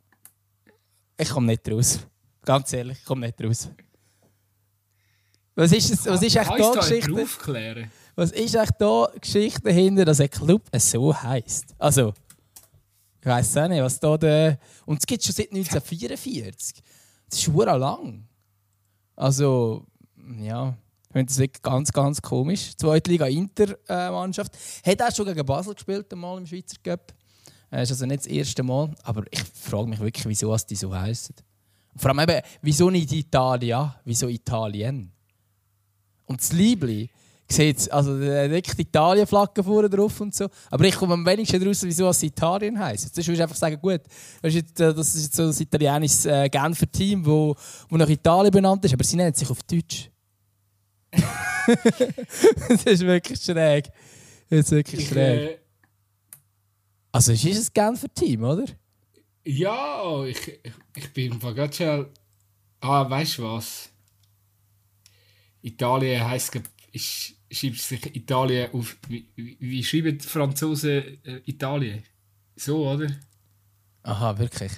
Ich komme nicht raus. Ganz ehrlich, ich komme nicht raus. Was ist, das, was ist echt da Geschichte? Was ist echt da Geschichte dahinter, dass ein Club so heisst? Also, ich weiß auch nicht, was da der. Und es gibt es schon seit 1944. Das ist schon lang. Also, ja, ich finde das wirklich ganz, ganz komisch. Zweite Liga Inter-Mannschaft. Hat auch schon gegen Basel gespielt, einmal im Schweizer Cup. Das ist also nicht das erste Mal. Aber ich frage mich wirklich, wieso die so heißen. Vor allem eben, wieso nicht Italia? Wieso Italien? Und das Liebli sieht also die Italien-Flagge vorne drauf und so. Aber ich komme am wenigsten daraus, wieso es Italien heisst. Jetzt würdest du einfach sagen, gut, das ist jetzt, äh, das ist jetzt so ein italienisches äh, Genfer Team, wo, wo nach Italien benannt ist, aber sie nennen sich auf Deutsch. das ist wirklich schräg. Das ist wirklich ich, schräg. Äh, also es ist ein Genfer Team, oder? Ja, ich, ich, ich bin gerade schon... Ah, weißt du was? Italien heisst, ich schreibe sich Italien auf. Wie, wie, wie schreiben die Franzosen äh, Italien? So, oder? Aha, wirklich.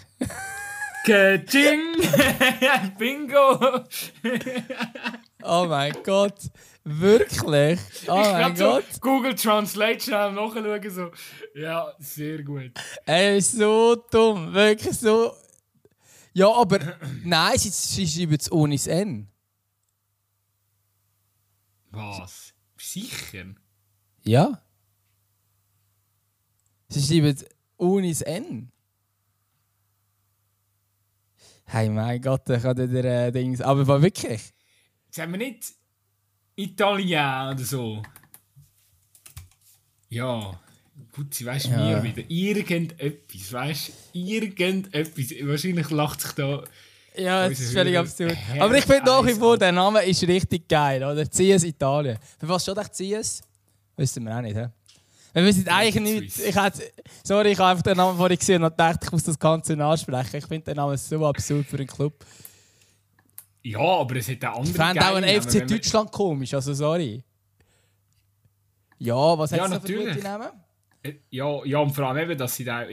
Kaching! Bingo! Oh mein Gott. Wirklich? Oh mein Gott. So Google Translate schnell nachschauen. So. Ja, sehr gut. Ey, so dumm. Wirklich so. Ja, aber nein, sie, sie schreiben es ohne das N. Was? Sicher? Ja. Sie schreiben ohne das N. Hey, mein Gott, ich habe der äh, Dings. Aber war wirklich. Sagen wir nicht Italien oder so? Ja. Gut, sie weißt ja. mir wieder. Irgendetwas, weißt du? Irgendetwas. Wahrscheinlich lacht sich da. Ja, das ist völlig absurd. Aber ich finde nach wie vor, der Name ist richtig geil, oder? CS Italien. Für was steht echt CS? Wissen wir auch nicht, hä? Wir wissen eigentlich nicht. Ich hätte, sorry, ich habe einfach den Namen vorhin gesehen und dachte, ich muss das Ganze ansprechen. Ich finde den Namen so absurd für einen Club. Ja, aber es hat auch andere Ich fände auch ein FC Deutschland komisch, also sorry. Ja, was ja, hat es für gute Namen? Äh, ja, ja, und vor allem eben, dass sie, da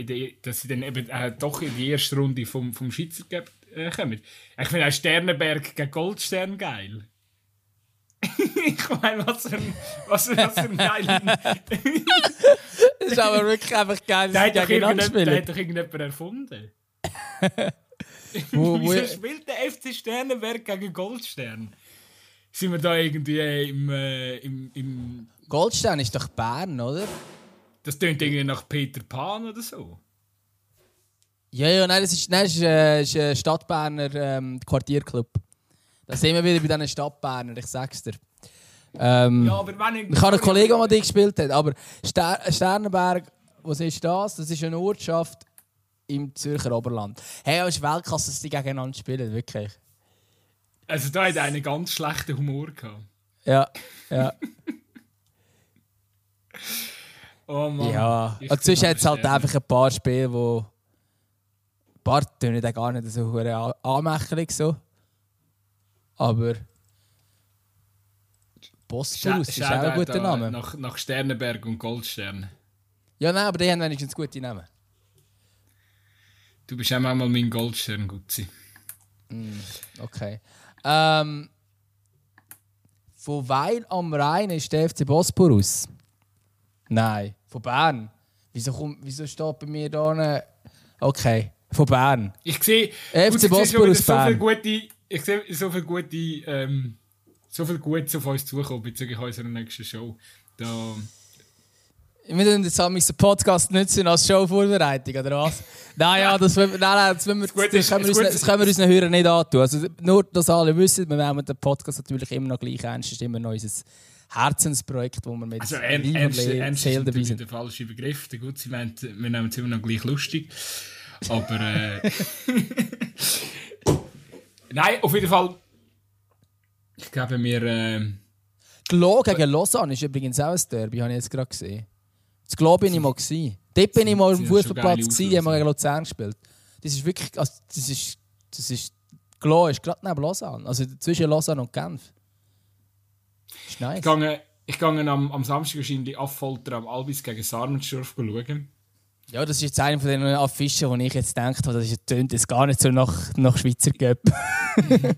dass sie dann eben äh, doch in die erste Runde vom, vom Schweizer äh, kommen. Ich finde auch Sternenberg gegen Goldstern geil. ich meine, was für ein, was, was für ein geiler... das ist aber wirklich einfach geil, dass sie gegeneinander spielen. Der hat doch irgendjemand erfunden. wo, wo, Wieso spielt der FC Sternenberg gegen Goldstern? Sind wir da irgendwie im, äh, im, im... Goldstern ist doch Bern, oder? Das klingt irgendwie nach Peter Pan oder so. Ja, ja, nein, das ist, nein, das ist, äh, ist ein Stadtberner ähm, Quartierclub. Da sind wir wieder bei diesen Stadtberner, ich sag's dir. Ähm, ja, aber wenn ich... Ich habe einen Kollegen, der die gespielt hat, aber Ster Sternenberg, was ist das? Das ist eine Ortschaft im Zürcher Oberland. Hey, es ist Weltklasse, dass die gegeneinander spielen, wirklich. Also da hat einen ganz schlechten Humor gehabt. Ja, ja. oh Mann. Ja, und sonst hat es halt einfach ein paar Spiele, wo... Ein paar tönen gar nicht so anmächtig so. Aber. Bosporus ist auch ein guter Name. Nach, nach Sternenberg und Goldstern. Ja, nein, aber die haben wenigstens gute Namen. Du bist auch mal mein Goldstern, Gutzi. Mm, okay. Ähm, von Weil am Rhein ist der FC Bosporus. Nein, von Bern. Wieso, komm, wieso steht bei mir da Okay, von Bern. Ich sehe, FC Bosporus Bern. So viele gute ich sehe so viel gute, ähm, so viel Gutes auf uns zukommen bezüglich unserer nächsten Show. Da wir müssen jetzt am Podcast nutzen als Showvorbereitung, oder was? nein, ja, das, nein, nein, das, wir, das, das, können wir uns, das können wir unseren Hörern nicht antun. Also, nur, dass alle wissen, wir nehmen den Podcast natürlich immer noch gleich ernst. Es ist immer noch unser Herzensprojekt, wo wir mit also, Liebe ernst, ernst ist dabei sind. der falsche Begriff. Gut, sie meint, wir nehmen es immer noch gleich lustig. Aber... Äh, Nein, auf jeden Fall. Ich glaube, wir. Äh, Glo gegen Lausanne ist übrigens auch ein Derby, habe ich jetzt gerade gesehen. Das Glo bin ich mal gesehen. Dort bin ich mal auf dem Fußballplatz gesehen, haben wir gegen Luzern gespielt. Das ist wirklich. Also, das ist. Das ist Glo ist gerade neben Lausanne. Also zwischen Lausanne und Genf. Ist nice. Ich gehe, ich gehe am, am Samstag wahrscheinlich Affolter am Albis gegen Sarmensdorf schauen. Ja, das ist jetzt einer von den Affischen, wo ich jetzt gedacht habe, das tönt jetzt gar nicht so nach, nach Schweizer Göpp.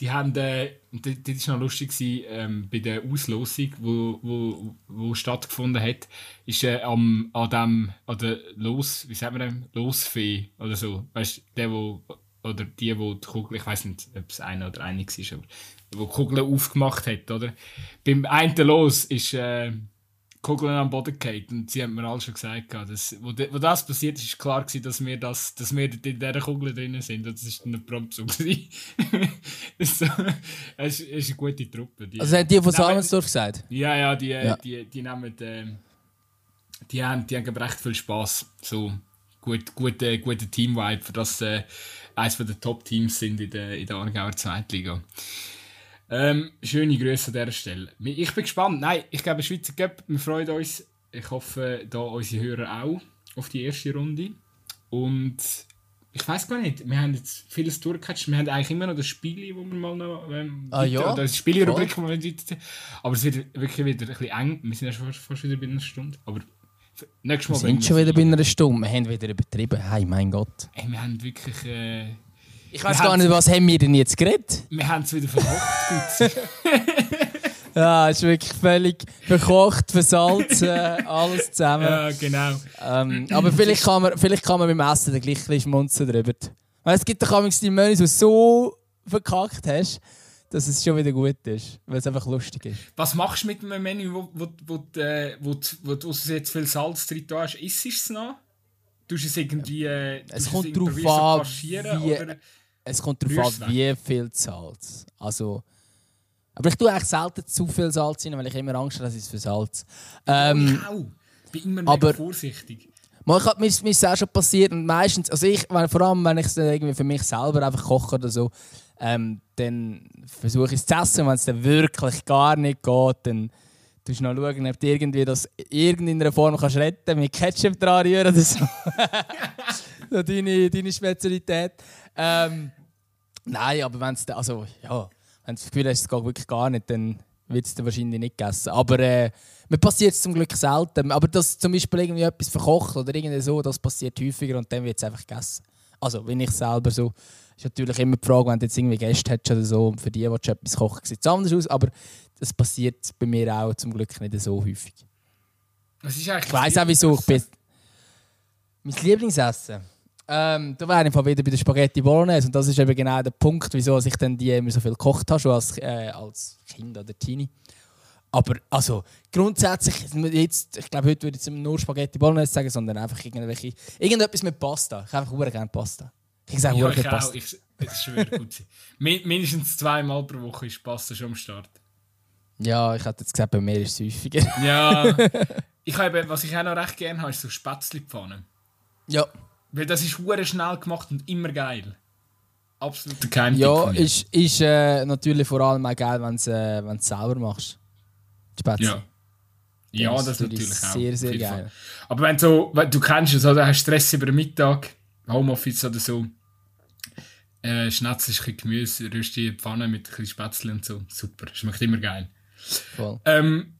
die haben, äh, das war noch lustig, gewesen, ähm, bei der Auslosung, wo, wo, wo stattgefunden hat, ist äh, am, an dem, an der Los, wie sagen wir dem, Losfee oder so, weißt der, wo, oder die, wo die Kugel, ich weiß nicht, ob es einer oder eine war, aber wo die Kugel aufgemacht hat, oder? Beim einen Los ist, äh, Kugeln am Boden gefallen. Und sie haben mir alle schon gesagt, dass, wo, de, wo das passiert ist, ist klar gewesen, dass wir, das, dass wir in dieser Kugel drin sind. Und das war dann prompt so. Es so, ist, ist eine gute Truppe. Die, also haben die von Salmensdorf gesagt? Ja, ja, die, ja. die, die nehmen... Äh, die haben, die haben recht viel Spass. So gut, gute, gute Team-Vibe, für das äh, eines der Top-Teams sind in der, in der Aargauer Zweitliga. Ähm, schöne Grüße an dieser Stelle. Ich bin gespannt. Nein, ich glaube, Schweizer Cup, wir freuen uns. Ich hoffe, da unsere Hörer auch auf die erste Runde. Und ich weiß gar nicht, wir haben jetzt vieles durchgecatcht. Wir haben eigentlich immer noch das Spiel, wo wir mal noch. Ähm, ah, ja? Das Spielrubrik, wo wir Aber es wird wirklich wieder ein bisschen eng. Wir sind ja fast, fast wieder bei einer Stunde. Aber nächstes Mal. Wir sind schon wieder bei einer Stunde. Wir haben wieder übertrieben. Hey, mein Gott. Hey, wir haben wirklich. Äh, Ich weiß gar nicht, was haben wir denn jetzt geredet? Wir haben es wieder verkocht, Ja, es ist wirklich völlig verkocht, versalzen, alles zusammen. Ja, genau. Ähm, aber vielleicht kann, man, vielleicht kann man beim Essen dann gleich ein bisschen schmunzeln drüber. Weil es gibt doch manchmal die Menüs, die du so verkackt hast, dass es schon wieder gut ist, weil es einfach lustig ist. Was machst du mit einem Menü, wo, wo, wo, wo, äh, wo, wo du jetzt viel Salz drin hast? Isst es noch? Tust du es irgendwie äh, Es kommt du darauf an, wie- oder? Es kommt darauf an, wie viel Salz. Also, aber ich tue eigentlich selten zu viel Salz rein, weil ich immer Angst habe, dass ich es versalze. Ähm, ich auch. Bin immer mega aber- vorsichtig. Mal, ich mir, mir ist auch schon passiert und meistens, also ich, wenn, vor allem wenn ich es irgendwie für mich selber einfach koche oder so, ähm, dann versuche ich es zu essen. Wenn es dann wirklich gar nicht geht, dann tust du noch schauen, ob du irgendwie das in irgendeiner Form kannst retten mit Ketchup dran rühren oder so. so deine, deine Spezialität. Ähm, nein, aber wenn es also ja, wenn du das Gefühl hast, es geht wirklich gar nicht, dann wird es wahrscheinlich nicht gegessen. Aber äh, mir passiert es zum Glück selten. Aber dass zum Beispiel irgendwie etwas verkocht oder irgendwie so, das passiert häufiger und dann wird es einfach gegessen. Also, wenn ich selber so. Ist natürlich immer die Frage, wenn du jetzt irgendwie Gäste hättest oder so und für die willst du etwas kochen, sieht es anders aus. Aber das passiert bei mir auch zum Glück nicht so häufig. Was ist eigentlich Ich weiss auch wieso. Ich bin mein Lieblingsessen. Ähm, da wäre ich wieder bei der Spaghetti Bolognese. Und das ist eben genau der Punkt, wieso ich dann die immer so viel gekocht habe, schon als, äh, als Kind oder Teenie. Aber also, grundsätzlich, jetzt, ich glaube, heute würde ich nur Spaghetti Bolognese sagen, sondern einfach irgendwelche, irgendetwas mit Pasta. Ich habe einfach gerne Pasta. Ich sage Ja, ich auch. Pasta. Ich, das schwöre gut. Mindestens zweimal pro Woche ist Pasta schon am Start. Ja, ich hätte jetzt gesagt, bei mir ist es häufiger. Ja. ich habe, was ich auch noch recht gerne habe, ist so Spätzlepfannen. ja. Weil das ist hure schnell gemacht und immer geil. Absolut kein Ja, ist, ist äh, natürlich vor allem auch geil, wenn du äh, wenn's selber machst. Die Spätzle. Ja. Ja, Das das, ist natürlich natürlich auch. sehr, sehr geil. Fall. Aber wenn so, wenn du kennst es, oder hast Stress über den Mittag, Homeoffice oder so, äh, schnetzelst ein bisschen Gemüse, rührst die Pfanne mit ein bisschen Spätzle und so. Super, schmeckt immer geil. Voll. Ähm,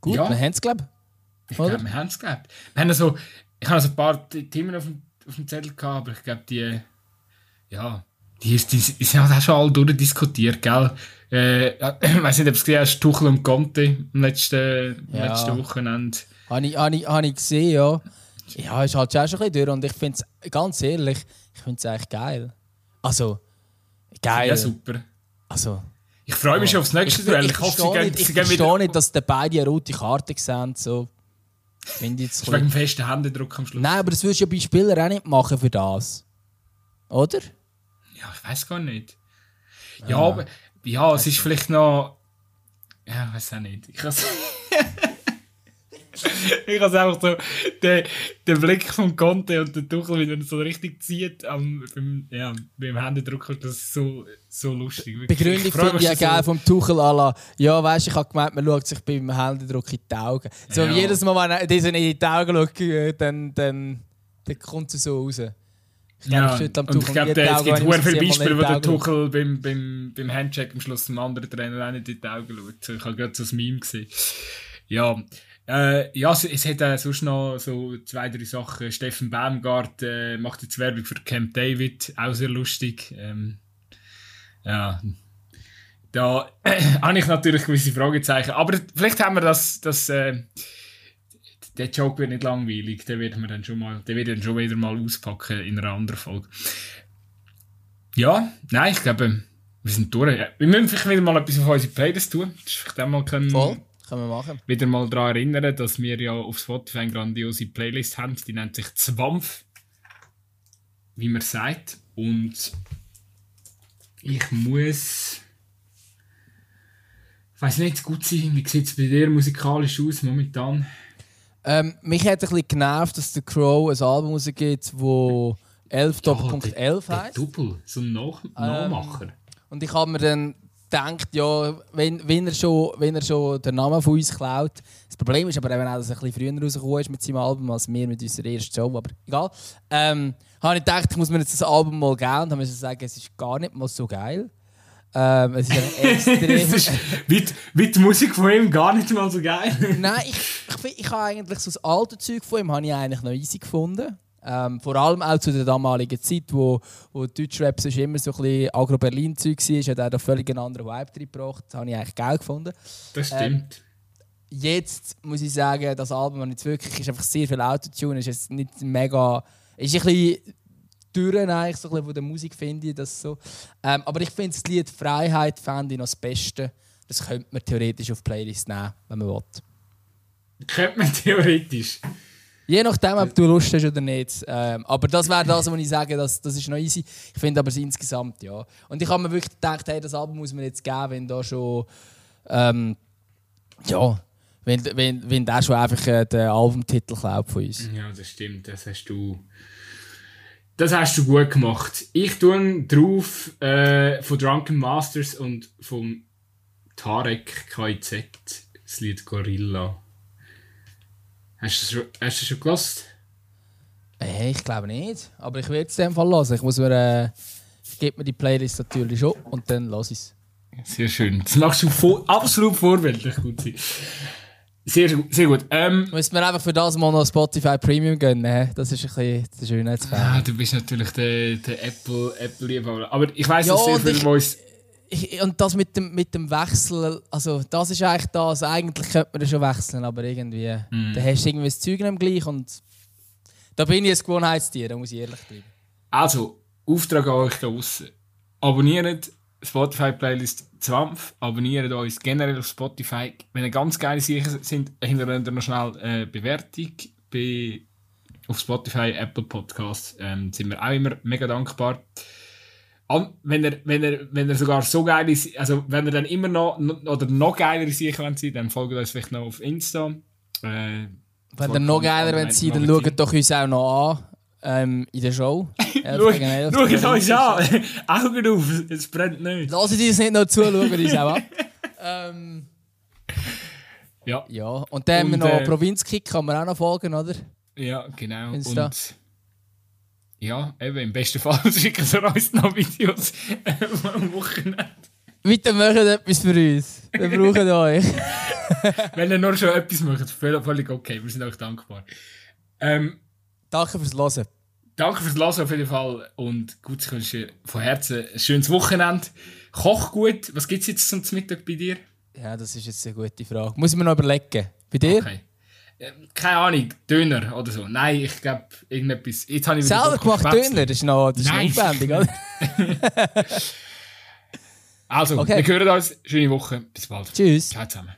Gut, Ja. wir haben es, glaube ich Oder? glaube, wir haben es gehabt. Wir haben also, ich habe so ein paar Themen auf dem, auf dem Zettel gehabt, aber ich glaube, die, ja, die, ist, die, die sind halt auch schon alle durchdiskutiert, gell? Äh, ja, ich weiß nicht, ob du es gesehen hast, Tuchel und Conte am letzten, Ja. letzten Wochenende. Habe ich, habe, ich, habe ich gesehen, ja. Ja, ist halt schon ein bisschen durch und ich finde es, ganz ehrlich, ich finde es eigentlich geil. Also, geil. Ja, super. Also, Ich freue mich schon aufs nächste ich, Duell. ich, Ich hoffe, sie verstehe gehen, nicht, ich gehen verstehe wieder nicht, dass die beide eine rote Karte sehen. So. Finde ich jetzt wegen festen Händedruck am Schluss. Nein, aber das würdest du ja bei Spielern auch nicht machen für das. Oder? Ja, ich weiß gar nicht. Ja, aber ja, es ist vielleicht noch. Ja, ich weiß auch nicht. Ich has ich has einfach so den, den Blick vom Conte und den Tuchel, wie er so richtig zieht am, beim, ja, beim Händedrucker, das ist so, so lustig. Wirklich. Begründung finde ich ja geil vom Tuchel à la, ja, weißt du, ich habe gemeint, man schaut sich beim Händedruck in die Augen. So Ja. jedes Mal, wenn er dieser in die Augen schaut, dann, dann, dann kommt es so raus. Ich glaube, Ja, ich am und ich glaube, die es gibt sehr viele Beispiele, wo der Tuchel beim, beim, beim Handcheck am Schluss dem anderen Trainer auch nicht in die Augen schaut. So, Ich habe gerade so ein Meme gesehen. Ja, äh, ja es, es hat äh, sonst noch so zwei, drei Sachen. Steffen Baumgart äh, macht jetzt Werbung für Camp David, auch sehr lustig. Ähm, ja, da habe ich natürlich gewisse Fragezeichen. Aber vielleicht haben wir das, das äh, der Joke wird nicht langweilig, den werden wir dann schon mal, den werden schon wieder mal auspacken in einer anderen Folge. Ja, nein, ich glaube, wir sind durch. Wir müssen vielleicht wieder mal etwas auf unsere Playlist tun. Das ist vielleicht auch mal können, Voll, können wir machen. wieder mal daran erinnern, dass wir ja auf Spotify eine grandiose Playlist haben. Die nennt sich Zwampf, wie man sagt. Und ich muss. Ich weiß nicht, gut sein. Wie sieht es bei dir musikalisch aus momentan? Ähm, mich hat ein bisschen genervt, dass der Crow ein Album rausgibt, das 11 Doppelpunkt 11 Der heisst. Double, so ein Nach Nachmacher. Und ich habe mir dann gedacht, ja, wenn, wenn, er schon, wenn er schon den Namen von uns klaut. Das Problem ist aber eben auch, dass er ein bisschen früher rausgekommen ist mit seinem Album als wir mit unserer ersten Show. Aber egal. Ähm, habe ich gedacht, ich muss mir jetzt das Album mal geben und habe mir sagen, es ist gar nicht mal so geil. Ähm, es ist extrem. ist wie, die- wie die Musik von ihm gar nicht mal so geil. Nein, ich, ich, find- ich habe eigentlich so das alte Zeug von ihm habe ich eigentlich noch easy gefunden. Ähm, vor allem auch zu der damaligen Zeit, wo, wo Deutschrap sonst immer so ein bisschen Agro-Berlin-Zeug war, hat er da völlig einen anderen Vibe reingebracht. Das habe ich eigentlich geil gefunden. Das stimmt. Ähm, jetzt muss ich sagen, das Album jetzt wirklich ist einfach sehr viel Autotune, ist jetzt nicht mega, ist ein bisschen Türen eigentlich so ein bisschen von der Musik finde ich das so. Ähm, aber ich finde das Lied Freiheit fände ich noch das Beste. Das könnte man theoretisch auf Playlist nehmen, wenn man will. Könnte man theoretisch. Je nachdem, ob du Lust hast oder nicht. Ähm, aber das wäre das, was ich sage, das, das ist noch easy. Ich finde aber insgesamt, ja. Und ich habe mir wirklich gedacht, hey, das Album muss man jetzt geben, wenn da schon. Ähm, ja, wenn, wenn, wenn der schon einfach äh, den Albumtitel klaut von uns. Ja, das stimmt. Das hast du. Das hast du gut gemacht. Ich tue drauf äh, von Drunken Masters und vom Tarek KIZ das Lied Gorilla. Hast du es schon, gehört? Hey, ich glaube nicht. Aber ich werde es in dem Fall hören. Ich muss mir, äh, ich gebe mir die Playlist natürlich schon und dann lasse ich es. Sehr schön. Das machst du vor, absolut vorbildlich gut. Sehr, sehr gut. Ähm, Müssen wir einfach für das mal noch Spotify Premium gönnen. Das ist ein bisschen Schönheitsfall. Ah, du bist natürlich der, der Apple, Apple Aber ich weiß, ja, dass sehr viele uns ich, und das mit dem, mit dem Wechsel, also das ist eigentlich das, eigentlich könnte man das schon wechseln, aber irgendwie, mm. da hast du irgendwie das Zeug nicht gleich und da bin ich ein Gewohnheitstier, da muss ich ehrlich bleiben. Also, Auftrag an euch da draußen. Abonniert Spotify-Playlist Zwampf, abonniert uns generell auf Spotify. Wenn ihr ganz geile Sachen sind, hinterlasst noch schnell eine Bewertung bei, auf Spotify, Apple Podcasts. Ähm, sind wir auch immer mega dankbar wenn er, wenn er, wenn er sogar so geil ist, also wenn er dann immer noch, oder noch geiler sicher sie, dann folgt uns vielleicht noch auf Insta. Äh, wenn er noch geiler wenn sie, dann schaut doch uns auch noch an. Ähm, in der Show. Schaut uns an! Augen auf, es brennt nicht. Sie uns nicht noch zu, schauen uns auch an. ähm, ja. ja. Und dann haben wir noch äh, Provinzkick, kann man auch noch folgen, oder? Ja, genau. Insta. Und ja, eben, im besten Fall schicken sie uns noch Videos am Wochenende. Bitte macht etwas für uns. Wir brauchen euch. Wenn ihr nur schon etwas macht, völlig okay. Wir sind euch dankbar. Ähm, danke fürs Hören. Danke fürs Hören auf jeden Fall. Und gut, ich wünsche von Herzen ein schönes Wochenende. Koch gut. Was gibt es jetzt zum Mittag bei dir? Ja, das ist jetzt eine gute Frage. Muss ich mir noch überlegen. Bei dir? Okay. Keine Ahnung, Döner oder so. Nein, ich glaube, irgendetwas. Jetzt habe ich Selber gemacht Döner, das ist noch, das ist aufwendig, oder? also, okay. wir hören uns. Schöne Woche. Bis bald. Tschüss. Ciao zusammen.